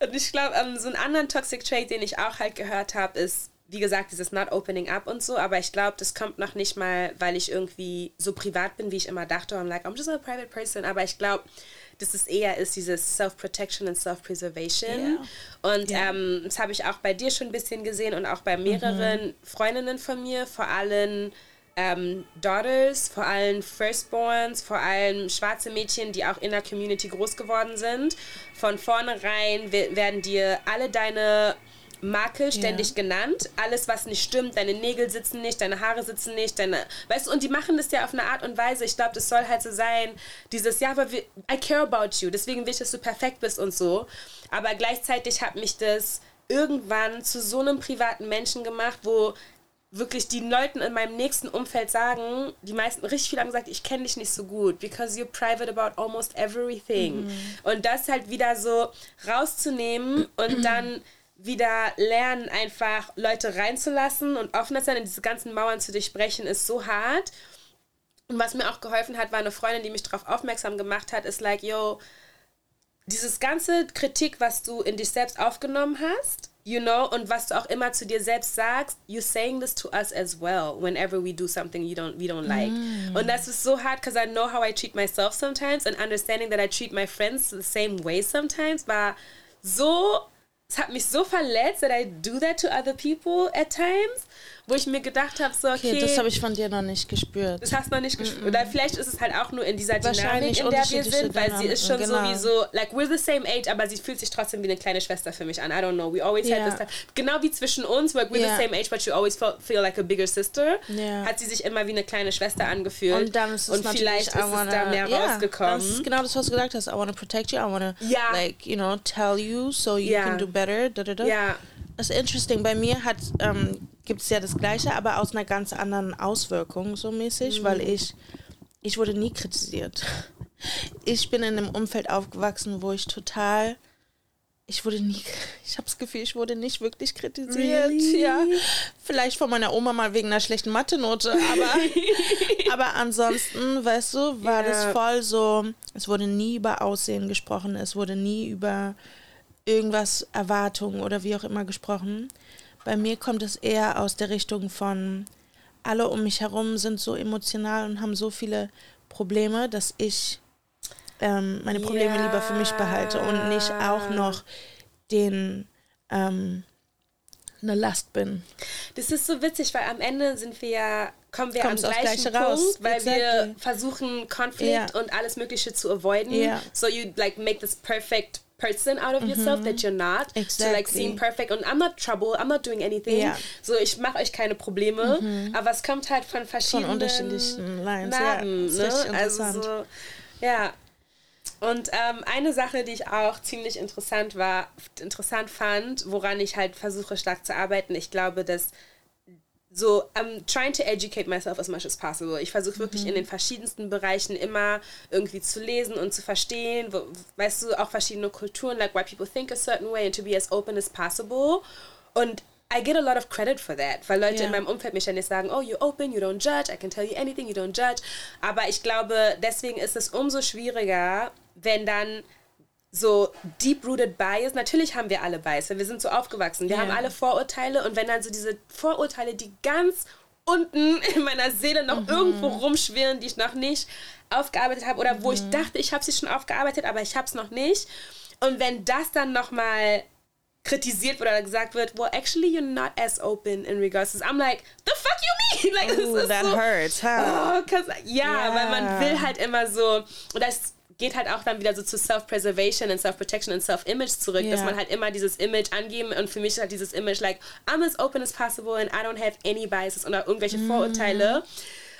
Und ich glaube, ähm, so einen anderen Toxic Trait, den ich auch halt gehört habe, ist, wie gesagt, dieses Not Opening Up und so. Aber ich glaube, das kommt noch nicht mal, weil ich irgendwie so privat bin, wie ich immer dachte. I'm like, I'm just a private person. Aber ich glaube, dass es eher ist dieses Self-Protection und Self-Preservation. Und Ja. ähm, das habe ich auch bei dir schon ein bisschen gesehen und auch bei mehreren Freundinnen von mir, vor allem ähm, Daughters, vor allem Firstborns, vor allem schwarze Mädchen, die auch in der Community groß geworden sind. Von vornherein we- werden dir alle deine Makel ständig genannt. Alles, was nicht stimmt, deine Nägel sitzen nicht, deine Haare sitzen nicht, deine. Weißt du, und die machen das ja auf eine Art und Weise. Ich glaube, das soll halt so sein, dieses, ja, aber wir, I care about you, deswegen will ich, dass du perfekt bist und so. Aber gleichzeitig hat mich das irgendwann zu so einem privaten Menschen gemacht, wo wirklich die Leuten in meinem nächsten Umfeld sagen, die meisten richtig viele haben gesagt, ich kenne dich nicht so gut, because you're private about almost everything. Und das halt wieder so rauszunehmen und dann wieder lernen, einfach Leute reinzulassen und offener sein und diese ganzen Mauern zu durchbrechen, ist so hart. Und was mir auch geholfen hat, war eine Freundin, die mich darauf aufmerksam gemacht hat, ist like, yo, dieses ganze Kritik, was du in dich selbst aufgenommen hast, you know, und was du auch immer zu dir selbst sagst, you're saying this to us as well whenever we do something you don't we don't like. Und das ist so hard, because I know how I treat myself sometimes and understanding that I treat my friends the same way sometimes war so, hat mich so verletzt, that I do that to other people at times, wo ich mir gedacht habe, so, okay, Okay, das habe ich von dir noch nicht gespürt. das hast du noch nicht gespürt. Oder vielleicht ist es halt auch nur in dieser Dynamik, in der wir sind, weil sie ist schon Dynamiken, sowieso, like, we're the same age, aber sie fühlt sich trotzdem wie eine kleine Schwester für mich an. I don't know. We always Ja. had this. Genau wie zwischen uns, like, we're Ja. the same age, but you always feel, feel like a bigger sister, Ja. hat sie sich immer wie eine kleine Schwester angefühlt. Und dann ist es Und vielleicht ist I es wanna, da mehr ja, rausgekommen. Das ist genau das, was du gesagt hast. I want to protect you. I want to, Ja. like, you know, tell you so you can do better. Da, da, da. ja, Das ist interesting. Bei mir hat ähm, gibt es ja das Gleiche, aber aus einer ganz anderen Auswirkung so mäßig, weil Mhm. ich ich wurde nie kritisiert. Ich bin in einem Umfeld aufgewachsen, wo ich total ich wurde nie, ich habe das Gefühl, ich wurde nicht wirklich kritisiert. Really? Ja, vielleicht von meiner Oma mal wegen einer schlechten Mathe-Note, aber, aber ansonsten, weißt du, war yeah. das voll so, es wurde nie über Aussehen gesprochen, es wurde nie über irgendwas Erwartungen oder wie auch immer gesprochen. Bei mir kommt es eher aus der Richtung von, alle um mich herum sind so emotional und haben so viele Probleme, dass ich ähm, meine Probleme ja. lieber für mich behalte und nicht auch noch den ähm, eine Last bin. Das ist so witzig, weil am Ende sind wir ja, kommen wir Kommst am gleichen Punkt, raus. weil exactly. wir versuchen, Konflikt yeah. und alles Mögliche zu avoiden. Yeah. So you like make this perfect person out of mm -hmm. yourself that you're not. Exactly. So like seem perfect und I'm not trouble, I'm not doing anything. Yeah. So ich mache euch keine Probleme, mm -hmm. aber es kommt halt von verschiedenen von unterschiedlichen Lines. Narben, ja, ne? Also so, ja, und ähm, eine Sache, die ich auch ziemlich interessant war, interessant fand, woran ich halt versuche stark zu arbeiten, ich glaube, dass so, I'm trying to educate myself as much as possible. Ich versuche wirklich mhm. in den verschiedensten Bereichen immer irgendwie zu lesen und zu verstehen, wo, weißt du, auch verschiedene Kulturen, like why people think a certain way and to be as open as possible. Und I get a lot of credit for that, weil Leute yeah. in meinem Umfeld mich dann nicht sagen, oh, you're open, you don't judge, I can tell you anything, you don't judge. Aber ich glaube, deswegen ist es umso schwieriger, wenn dann so deep-rooted Bias, natürlich haben wir alle Bias, wir sind so aufgewachsen, wir yeah. haben alle Vorurteile und wenn dann so diese Vorurteile, die ganz unten in meiner Seele noch mhm. irgendwo rumschwirren, die ich noch nicht aufgearbeitet habe oder mhm. wo ich mhm. dachte, ich habe sie schon aufgearbeitet, aber ich habe es noch nicht. Und wenn das dann nochmal kritisiert wird oder gesagt wird, well, actually you're not as open in regards to this. I'm like, the fuck you mean? Like, Ooh, that so, hurts, huh? Oh, ja, yeah. weil man will halt immer so, und das geht halt auch dann wieder so zu Self-Preservation und Self-Protection und Self-Image zurück, yeah. dass man halt immer dieses Image angeben und für mich ist halt dieses Image like, I'm as open as possible and I don't have any biases oder irgendwelche mm. Vorurteile.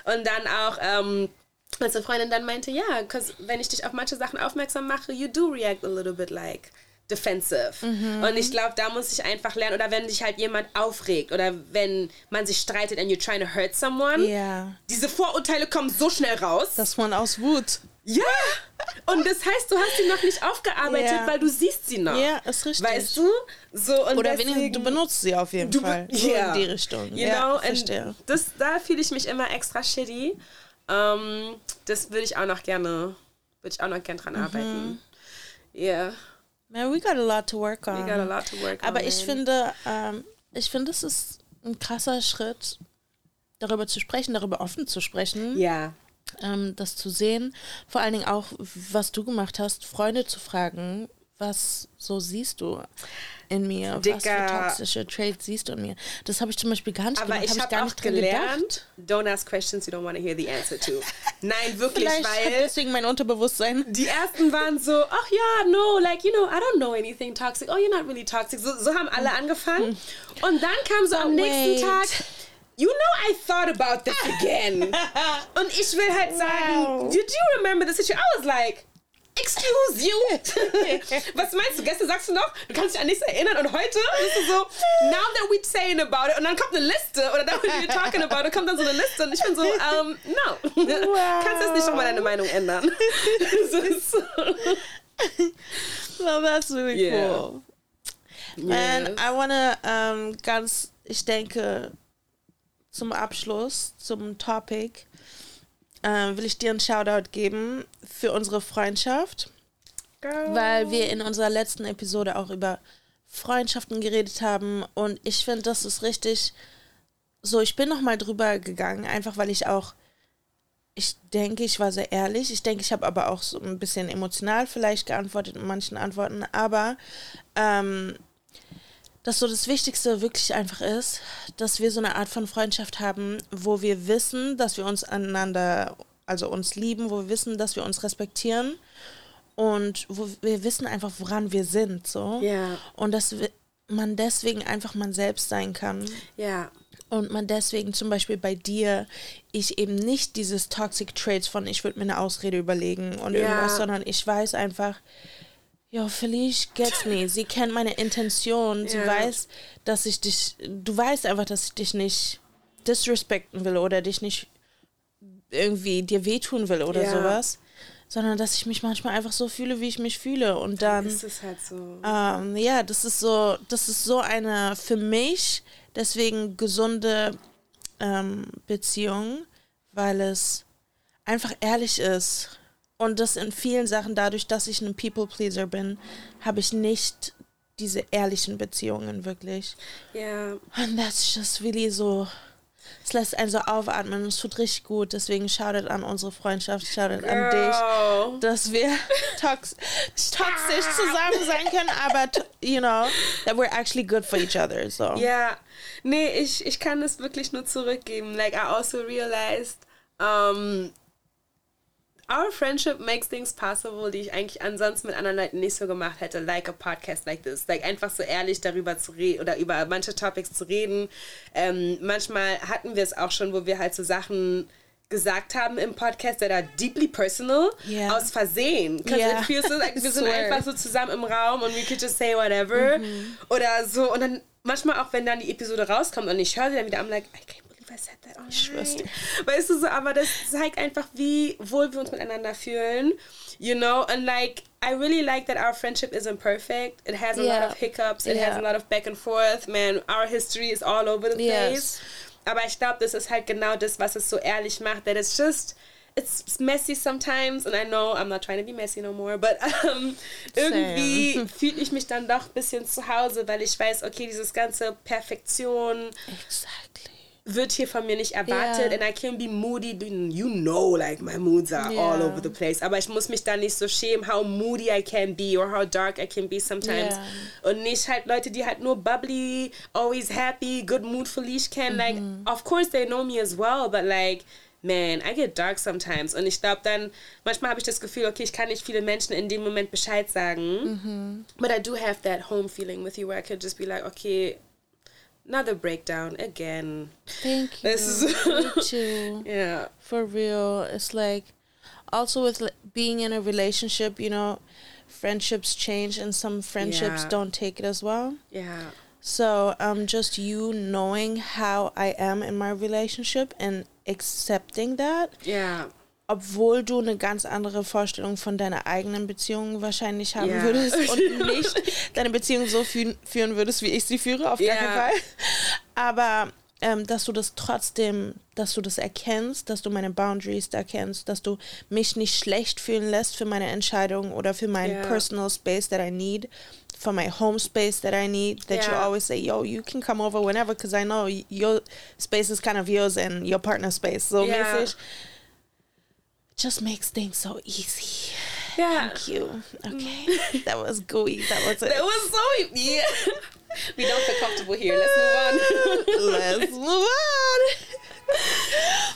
Und dann auch, ähm, als eine Freundin dann meinte, ja, yeah, wenn ich dich auf manche Sachen aufmerksam mache, you do react a little bit like defensive. Mhm. Und ich glaube, da muss ich einfach lernen. Oder wenn sich halt jemand aufregt oder wenn man sich streitet and you're trying to hurt someone. Yeah. Diese Vorurteile kommen so schnell raus. Dass man aus Wut. Ja! Und das heißt, du hast sie noch nicht aufgearbeitet, yeah. weil du siehst sie noch. Ja, ist richtig. Weißt du? So, und Oder deswegen, du benutzt sie auf jeden Fall. So yeah. in die Richtung. You ja, know? verstehe. Das, da fühle ich mich immer extra shitty. Um, ähm, das würde ich auch noch gerne, würde ich auch noch gerne dran mhm. arbeiten. Ja. Yeah. Man, we got a lot to work on. We got a lot to work Aber on. Aber ich finde, ähm, ich finde, es ist ein krasser Schritt, darüber zu sprechen, darüber offen zu sprechen. Ja. Ähm, das zu sehen. Vor allen Dingen auch, was du gemacht hast, Freunde zu fragen, was so siehst du in mir? Dicker. Was für toxische Traits siehst du in mir? Das habe ich zum Beispiel gar nicht Aber gemacht, ich habe hab auch gelernt, don't ask questions you don't want to hear the answer to. Nein, wirklich, Vielleicht weil... deswegen mein Unterbewusstsein. Die ersten waren so, ach ja, no, like, you know, I don't know anything toxic. Oh, you're not really toxic. So, so haben alle angefangen. Und dann kam so am nächsten Tag... You know I thought about this again. Und ich will halt sagen, wow. did you remember the situation? I was like, Excuse you? Was meinst du? Gestern sagst du noch, du kannst dich an nichts erinnern und heute bist du so, now that we're saying about it und dann kommt eine Liste oder dann we're talking about it, kommt dann so eine Liste und ich bin so, um, no. Wow. Kannst jetzt nicht nochmal deine Meinung ändern. so. well, that's really yeah. cool. And yes. I wanna um, ganz, ich denke, zum Abschluss, zum Topic, äh, will ich dir einen Shoutout geben für unsere Freundschaft. Girl. Weil wir in unserer letzten Episode auch über Freundschaften geredet haben. Und ich finde, das ist richtig so. Ich bin nochmal drüber gegangen, einfach weil ich auch. Ich denke, ich war sehr ehrlich. Ich denke, ich habe aber auch so ein bisschen emotional vielleicht geantwortet in manchen Antworten. Aber ähm, dass so das Wichtigste wirklich einfach ist, dass wir so eine Art von Freundschaft haben, wo wir wissen, dass wir uns aneinander, also uns lieben, wo wir wissen, dass wir uns respektieren und wo wir wissen einfach, woran wir sind, so. Ja. Und dass man deswegen einfach man selbst sein kann. Ja. Und man deswegen zum Beispiel bei dir, ich eben nicht dieses Toxic Traits von, ich würde mir eine Ausrede überlegen und ja. irgendwas, sondern ich weiß einfach, ja, Felice gets me. Sie kennt meine Intention. Sie ja. weiß, dass ich dich. Du weißt einfach, dass ich dich nicht disrespekten will oder dich nicht irgendwie dir wehtun will oder Ja. sowas, sondern dass ich mich manchmal einfach so fühle, wie ich mich fühle. Und dann, Ist es halt so. ähm, ja, das ist so, das ist so eine für mich deswegen gesunde ähm, Beziehung, weil es einfach ehrlich ist. Und das in vielen Sachen, dadurch, dass ich ein People-Pleaser bin, habe ich nicht diese ehrlichen Beziehungen wirklich. Ja. Und that's just really so. Es lässt einen so aufatmen und es tut richtig gut. Deswegen shoutout an unsere Freundschaft, shoutout an dich, Girl. dass wir tox toxisch zusammen sein können, aber, you know, that we're actually good for each other. So. Ja, nee, ich, ich kann es wirklich nur zurückgeben. Like, I also realized, um, our friendship makes things possible, die ich eigentlich ansonsten mit anderen Leuten nicht so gemacht hätte. Like a podcast like this. Like, einfach so ehrlich darüber zu reden oder über manche Topics zu reden. Ähm, manchmal hatten wir es auch schon, wo wir halt so Sachen gesagt haben im Podcast that are deeply personal Yeah. aus Versehen. Yeah. it feels so like wir sind einfach so zusammen im Raum und we could just say whatever. Oder so. Und dann manchmal auch, wenn dann die Episode rauskommt und ich höre sie dann wieder, I'm like, I can't believe I said that online. schwör's dir. Weißt du so, aber das zeigt einfach, wie wohl wir uns miteinander fühlen. You know, and like, I really like that our friendship isn't perfect. It has a Yeah. lot of hiccups. It has Yeah. a lot of back and forth. Man, our history is all over the Yes. place. Aber ich glaube, das ist halt genau das, was es so ehrlich macht. That it's just, it's messy sometimes. And I know I'm not trying to be messy no more. But um, irgendwie fühle ich mich dann doch ein bisschen zu Hause, weil ich weiß, okay, dieses ganze Perfektion Exactly. Wird hier von mir nicht erwartet. Yeah. And I can be moody. You know, like my moods are all over the place. Aber ich muss mich da nicht so schämen, how moody I can be or how dark I can be sometimes. Yeah. Und nicht halt Leute, die halt nur bubbly, always happy, good mood Felice kennen. Like, mhm. of course they know me as well, but like, man, I get dark sometimes. Und ich glaube dann, manchmal habe ich das Gefühl, okay, ich kann nicht viele Menschen in dem Moment Bescheid sagen. Mhm. But I do have that home feeling with you where I could just be like, okay, another breakdown again. Thank you. This is- too. Yeah. For real. It's like also with being in a relationship, you know, friendships change and some friendships Yeah. don't take it as well. Yeah. So um, just you knowing how I am in my relationship and accepting that, Yeah. Obwohl du eine ganz andere Vorstellung von deiner eigenen Beziehung wahrscheinlich haben Ja. würdest und nicht deine Beziehung so fü führen würdest, wie ich sie führe, auf Ja. keinen Fall. Aber ähm, dass du das trotzdem, dass du das erkennst, dass du meine Boundaries da kennst, dass du mich nicht schlecht fühlen lässt für meine Entscheidung oder für meinen Ja. personal space that I need, for my home space that I need, that you Ja. always say, yo, you can come over whenever, because I know your space is kind of yours and your partner's space. So Ja. mäßig. Just makes things so easy. Yeah. Thank you. Okay. that was gooey. That was it. That was so yeah. we don't feel comfortable here. Let's move on. Let's move on.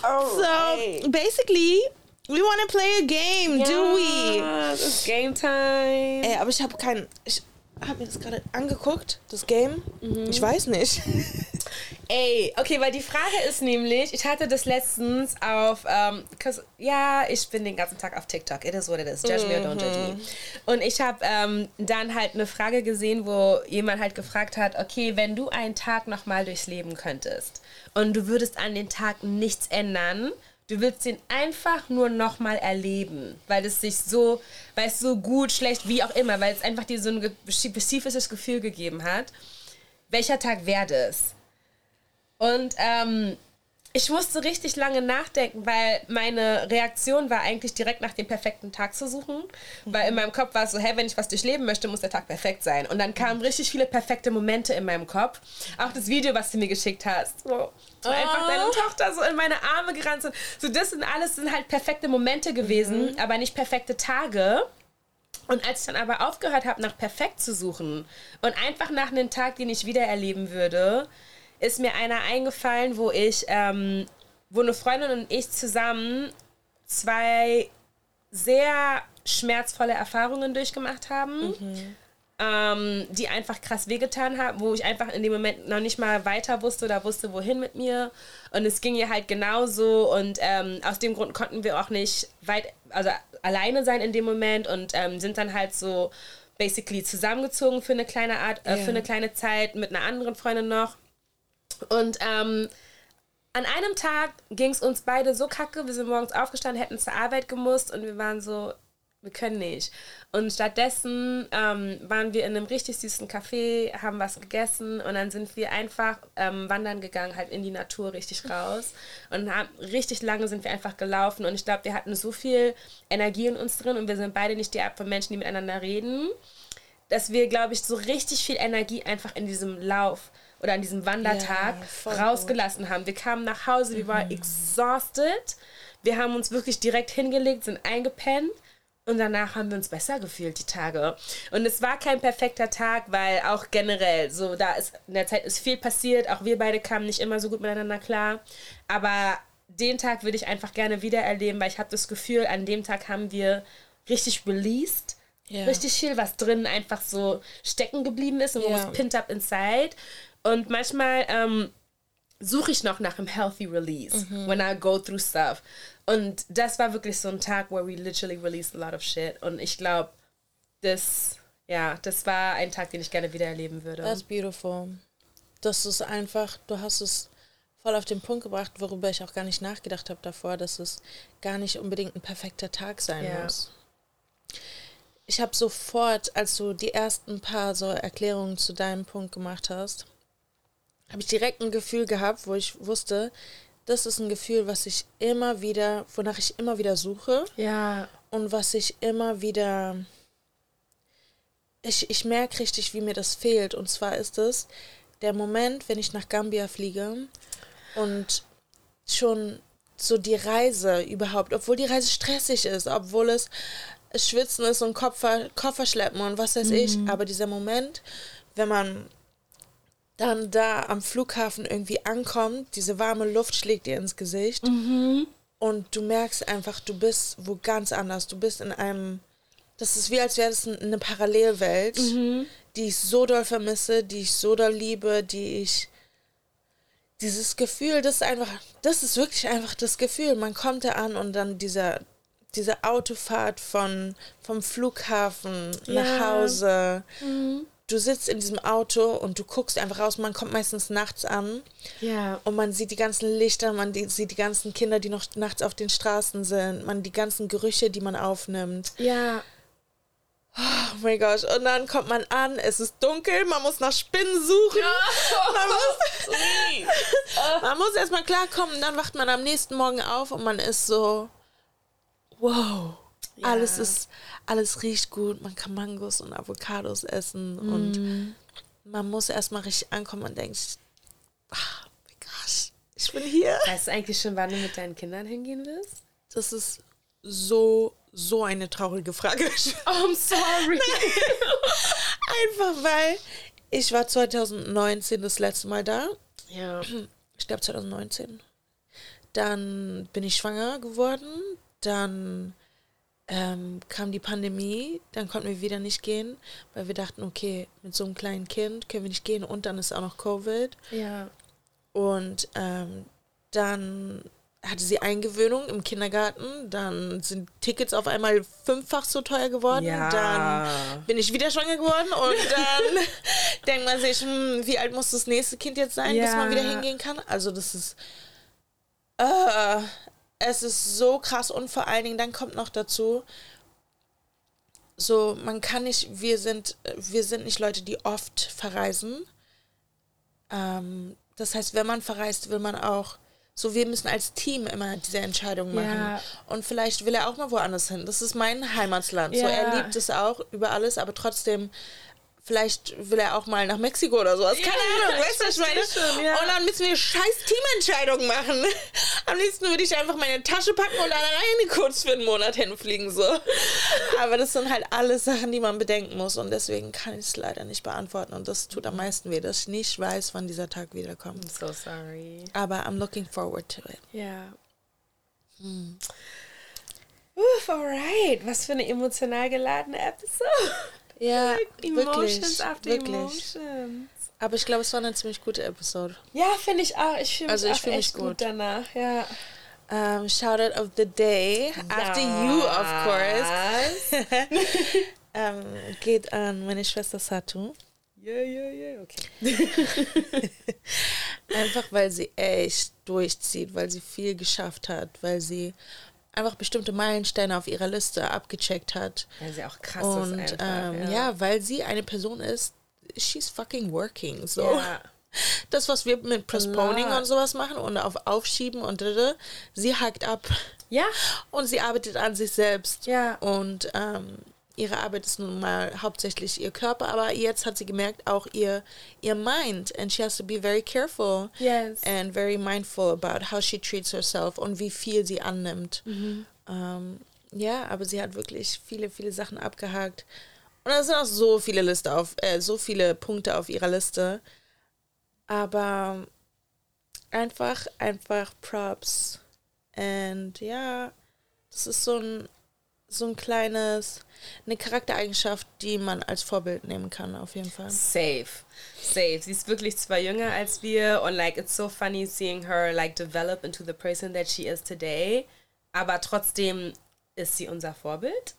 so Alright. basically, we want to play a game, do we? It's game time. Ey, aber ich habe kein. Ich habe mir das gerade angeguckt, das Game. Ich weiß nicht. Ey, okay, weil die Frage ist nämlich, ich hatte das letztens auf, ähm, ja, ich bin den ganzen Tag auf TikTok. It is what it is. Judge me or don't judge me. Und ich habe ähm, dann halt eine Frage gesehen, wo jemand halt gefragt hat, okay, wenn du einen Tag nochmal durchs Leben könntest und du würdest an den Tag nichts ändern, du würdest ihn einfach nur nochmal erleben, weil es sich so, weil es so gut, schlecht, wie auch immer, weil es einfach dir so ein spezifisches Gefühl gegeben hat. Welcher Tag wäre das? Und ähm, ich musste richtig lange nachdenken, weil meine Reaktion war eigentlich direkt nach dem perfekten Tag zu suchen. Weil in meinem Kopf war es so, hey, wenn ich was durchleben möchte, muss der Tag perfekt sein. Und dann kamen richtig viele perfekte Momente in meinem Kopf. Auch das Video, was du mir geschickt hast. So, wo einfach deine Tochter so in meine Arme gerannt sind. So, das sind alles sind halt perfekte Momente gewesen, aber nicht perfekte Tage. Und als ich dann aber aufgehört habe, nach perfekt zu suchen und einfach nach einem Tag, den ich wieder erleben würde, ist mir einer eingefallen, wo ich, ähm, wo eine Freundin und ich zusammen zwei sehr schmerzvolle Erfahrungen durchgemacht haben, ähm, die einfach krass wehgetan haben, wo ich einfach in dem Moment noch nicht mal weiter wusste oder wusste, wohin mit mir. Und es ging ihr halt genauso und ähm, aus dem Grund konnten wir auch nicht weit, also alleine sein in dem Moment und ähm, sind dann halt so basically zusammengezogen für eine kleine Art, äh, Ja. für eine kleine Zeit mit einer anderen Freundin noch. Und ähm, an einem Tag ging es uns beide so kacke, wir sind morgens aufgestanden, hätten zur Arbeit gemusst und wir waren so, wir können nicht. Und stattdessen ähm, waren wir in einem richtig süßen Café, haben was gegessen und dann sind wir einfach ähm, wandern gegangen, halt in die Natur richtig raus. Und haben, richtig lange sind wir einfach gelaufen und ich glaube, wir hatten so viel Energie in uns drin und wir sind beide nicht die Art von Menschen, die miteinander reden, dass wir, glaube ich, so richtig viel Energie einfach in diesem Lauf oder an diesem Wandertag ja, rausgelassen gut. haben. Wir kamen nach Hause, wir mhm. waren exhausted. Wir haben uns wirklich direkt hingelegt, sind eingepennt und danach haben wir uns besser gefühlt, die Tage. Und es war kein perfekter Tag, weil auch generell, so da ist in der Zeit ist viel passiert. Auch wir beide kamen nicht immer so gut miteinander klar. Aber den Tag würde ich einfach gerne wieder erleben, weil ich habe das Gefühl, an dem Tag haben wir richtig released. Yeah. Richtig viel, was drin einfach so stecken geblieben ist und yeah. was pinned up inside. Und manchmal ähm, suche ich noch nach einem healthy release, mhm. when I go through stuff. Und das war wirklich so ein Tag, where we literally released a lot of shit. Und ich glaube, das, ja, das war ein Tag, den ich gerne wieder erleben würde. That's beautiful. Das ist einfach, du hast es voll auf den Punkt gebracht, worüber ich auch gar nicht nachgedacht habe davor, dass es gar nicht unbedingt ein perfekter Tag sein yeah. muss. Ich habe sofort, als du die ersten paar so Erklärungen zu deinem Punkt gemacht hast, habe ich direkt ein Gefühl gehabt, wo ich wusste, das ist ein Gefühl, was ich immer wieder, wonach ich immer wieder suche. Ja. Und was ich immer wieder. Ich, ich merke richtig, wie mir das fehlt. Und zwar ist es der Moment, wenn ich nach Gambia fliege und schon so die Reise überhaupt, obwohl die Reise stressig ist, obwohl es Schwitzen ist und Koffer, Koffer schleppen und was weiß mhm. ich, aber dieser Moment, wenn man dann da am Flughafen irgendwie ankommt, diese warme Luft schlägt dir ins Gesicht mhm. und du merkst einfach, du bist wo ganz anders. Du bist in einem, das ist wie als wäre das eine Parallelwelt, mhm. die ich so doll vermisse, die ich so doll liebe, die ich dieses Gefühl, das ist einfach, das ist wirklich einfach das Gefühl. Man kommt da an und dann dieser, diese Autofahrt von, vom Flughafen ja. nach Hause. Mhm du sitzt in diesem Auto und du guckst einfach raus. Man kommt meistens nachts an. Ja. Und man sieht die ganzen Lichter, man die, sieht die ganzen Kinder, die noch nachts auf den Straßen sind, man die ganzen Gerüche, die man aufnimmt. Ja. Oh mein Gott. Und dann kommt man an, es ist dunkel, man muss nach Spinnen suchen. Ja. Man muss, man muss erstmal klarkommen, dann wacht man am nächsten Morgen auf und man ist so, wow, ja. alles ist alles riecht gut, man kann Mangos und Avocados essen mm. und man muss erstmal richtig ankommen und denkt, ach, wie krass, ich bin hier. Weißt du eigentlich schon, wann du mit deinen Kindern hingehen willst? Das ist so, so eine traurige Frage. Oh, I'm sorry. Einfach weil ich war 2019 das letzte Mal da. Ja. Ich glaube 2019. Dann bin ich schwanger geworden. Dann ähm, kam die Pandemie, dann konnten wir wieder nicht gehen, weil wir dachten, okay, mit so einem kleinen Kind können wir nicht gehen und dann ist auch noch Covid. Ja. Und ähm, dann hatte sie Eingewöhnung im Kindergarten, dann sind Tickets auf einmal fünffach so teuer geworden, ja. dann bin ich wieder schwanger geworden und dann denkt man sich, hm, wie alt muss das nächste Kind jetzt sein, ja. bis man wieder hingehen kann? Also das ist äh, es ist so krass und vor allen Dingen dann kommt noch dazu, so man kann nicht, wir sind, wir sind nicht Leute, die oft verreisen. Ähm, das heißt, wenn man verreist, will man auch so, wir müssen als Team immer diese Entscheidung machen. Ja. Und vielleicht will er auch mal woanders hin. Das ist mein Heimatland. Ja. So, er liebt es auch über alles, aber trotzdem Vielleicht will er auch mal nach Mexiko oder sowas. Keine ja, Ahnung, weißt du, ich meine? Schon, ja. Und dann müssen wir scheiß Teamentscheidungen machen. Am liebsten würde ich einfach meine Tasche packen und alleine kurz für einen Monat hinfliegen. So. Aber das sind halt alles Sachen, die man bedenken muss. Und deswegen kann ich es leider nicht beantworten. Und das tut am meisten weh, dass ich nicht weiß, wann dieser Tag wiederkommt. I'm so sorry. Aber I'm looking forward to it. Ja. Yeah. Hm. Uff, alright. Was für eine emotional geladene Episode. Ja, Emotions wirklich, after wirklich. Emotions. Aber ich glaube, es war eine ziemlich gute Episode. Ja, finde ich auch. Ich fühle mich, also, ich fühl mich gut. gut danach. Ja. Um, ähm, Shoutout of the day. Ja. After you, of course. um, ähm, geht an meine Schwester Satu. Yeah, yeah, yeah, okay. Einfach weil sie echt durchzieht, weil sie viel geschafft hat, weil sie einfach bestimmte Meilensteine auf ihrer Liste abgecheckt hat. Weil sie auch krass Und ist einfach. ähm, ja. weil sie eine Person ist, she's fucking working. So. Ja. Das, was wir mit Postponing und sowas machen und auf Aufschieben und dada, sie hackt ab. Ja. Und sie arbeitet an sich selbst. Ja. Und ähm, ihre Arbeit ist nun mal hauptsächlich ihr Körper, aber jetzt hat sie gemerkt, auch ihr, ihr Mind. And she has to be very careful Yes. and very mindful about how she treats herself und wie viel sie annimmt. Ähm, ja, aber sie hat wirklich viele, viele Sachen abgehakt. Und da sind auch so viele Liste auf, äh, so viele Punkte auf ihrer Liste. Aber einfach, einfach Props. Und ja, das ist so ein, so ein kleines, eine Charaktereigenschaft, die man als Vorbild nehmen kann, auf jeden Fall. Safe. Safe. Sie ist wirklich zwar jünger als wir und like it's so funny seeing her like develop into the person that she is today. Aber trotzdem ist sie unser Vorbild.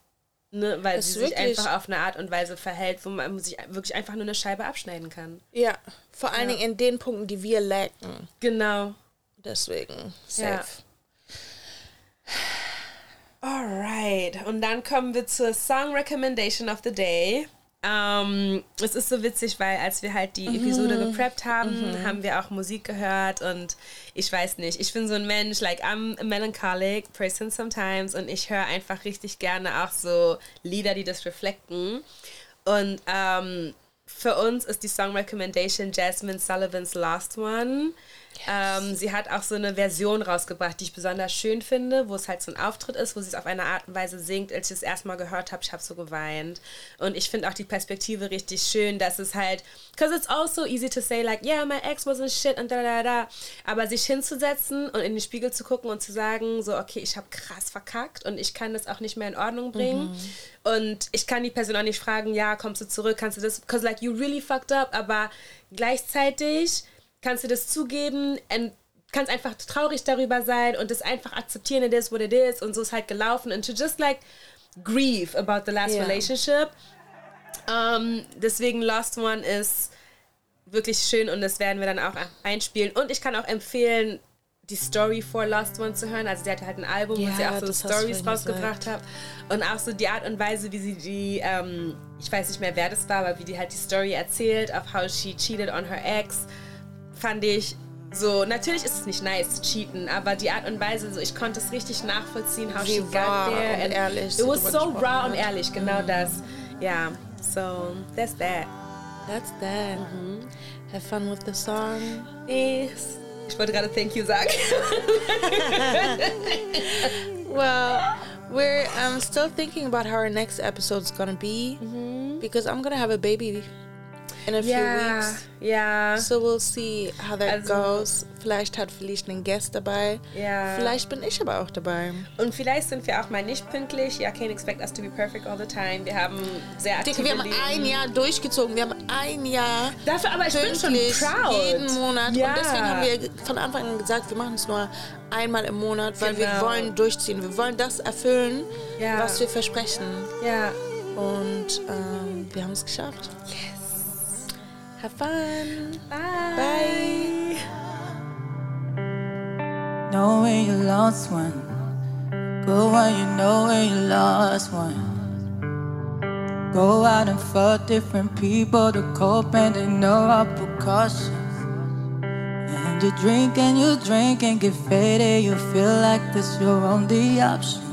Ne, weil Das sie sich einfach auf eine Art und Weise verhält, wo man sich wirklich einfach nur eine Scheibe abschneiden kann. Ja, vor allen Dingen in den Punkten, die wir lacken. Genau. Deswegen, Ja. Alright, und dann kommen wir zur Song Recommendation of the Day. Ähm, es ist so witzig, weil als wir halt die Episode gepreppt haben, haben wir auch Musik gehört und ich weiß nicht, ich bin so ein Mensch, like I'm a melancholic person sometimes und ich höre einfach richtig gerne auch so Lieder, die das reflekten. Und ähm, für uns ist die Song Recommendation Jasmine Sullivans Last One. Ähm, sie hat auch so eine Version rausgebracht, die ich besonders schön finde, wo es halt so ein Auftritt ist, wo sie es auf eine Art und Weise singt. Als ich es erstmal gehört habe, ich habe so geweint. Und ich finde auch die Perspektive richtig schön, dass es halt, because it's also easy to say like, yeah, my ex wasn't shit und da da da. Aber sich hinzusetzen und in den Spiegel zu gucken und zu sagen, so, okay, ich habe krass verkackt und ich kann das auch nicht mehr in Ordnung bringen. Und ich kann die Person auch nicht fragen, ja, kommst du zurück, kannst du das, because like you really fucked up, aber gleichzeitig kannst du das zugeben und kannst einfach traurig darüber sein und das einfach akzeptieren, it is what it is und so ist halt gelaufen and to just like grieve about the last Ja. relationship. Ähm, deswegen Lost One ist wirklich schön und das werden wir dann auch einspielen und ich kann auch empfehlen, die Story for Lost One zu hören. Also sie hatte halt ein Album, wo Ja, sie auch so Stories rausgebracht hat. Und auch so die Art und Weise, wie sie die, ähm, ich weiß nicht mehr, wer das war, aber wie die halt die Story erzählt, of how she cheated on her ex, fand ich so, natürlich ist es nicht nice zu cheaten, aber die Art und Weise, so ich konnte es richtig nachvollziehen, how Wie she got there. und ehrlich It sie was so raw und ehrlich, genau das. Ja, so, that's that. That's that. Have fun with the song. Yes. Ich wollte gerade Thank you sagen. Well, we're um, still thinking about how our next episode's gonna be because I'm gonna have a baby in a few Ja, weeks. ja. So we'll see how that Also- goes. Vielleicht hat Felice einen Guest dabei. Ja. Vielleicht bin ich aber auch dabei. Und vielleicht sind wir auch mal nicht pünktlich. Ja, can't expect us to be perfect all the time. Wir haben sehr aktive Dicke, wir haben ein Jahr durchgezogen. Wir haben ein Jahr Dafür aber ich bin schon proud. jeden Monat. Ja. Und deswegen haben wir von Anfang an gesagt, wir machen es nur einmal im Monat, weil wir Genau. wollen durchziehen. Wir wollen das erfüllen, Ja. was wir versprechen. Ja. Und ähm, wir haben es geschafft. Yes. Have fun. Bye. Bye. Know when you lost one. Go when you know when you lost one. Go out and fuck different people to cope and they know our precautions. And you drink and you drink and get faded. You feel like this your only option.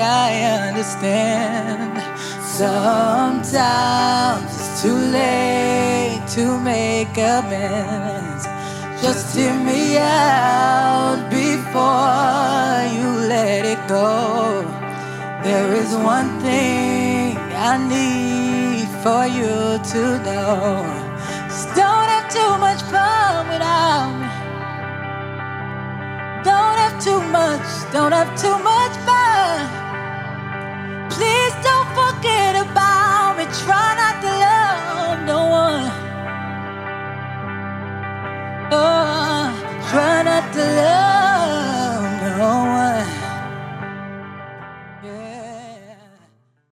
I understand. Sometimes it's too late to make amends. Just hear me out before you let it go. There is one thing I need for you to know. Just don't have too much fun without me. Don't have too much, don't have too much fun. Please don't forget about me. Try not to love no one. Oh, try not to love.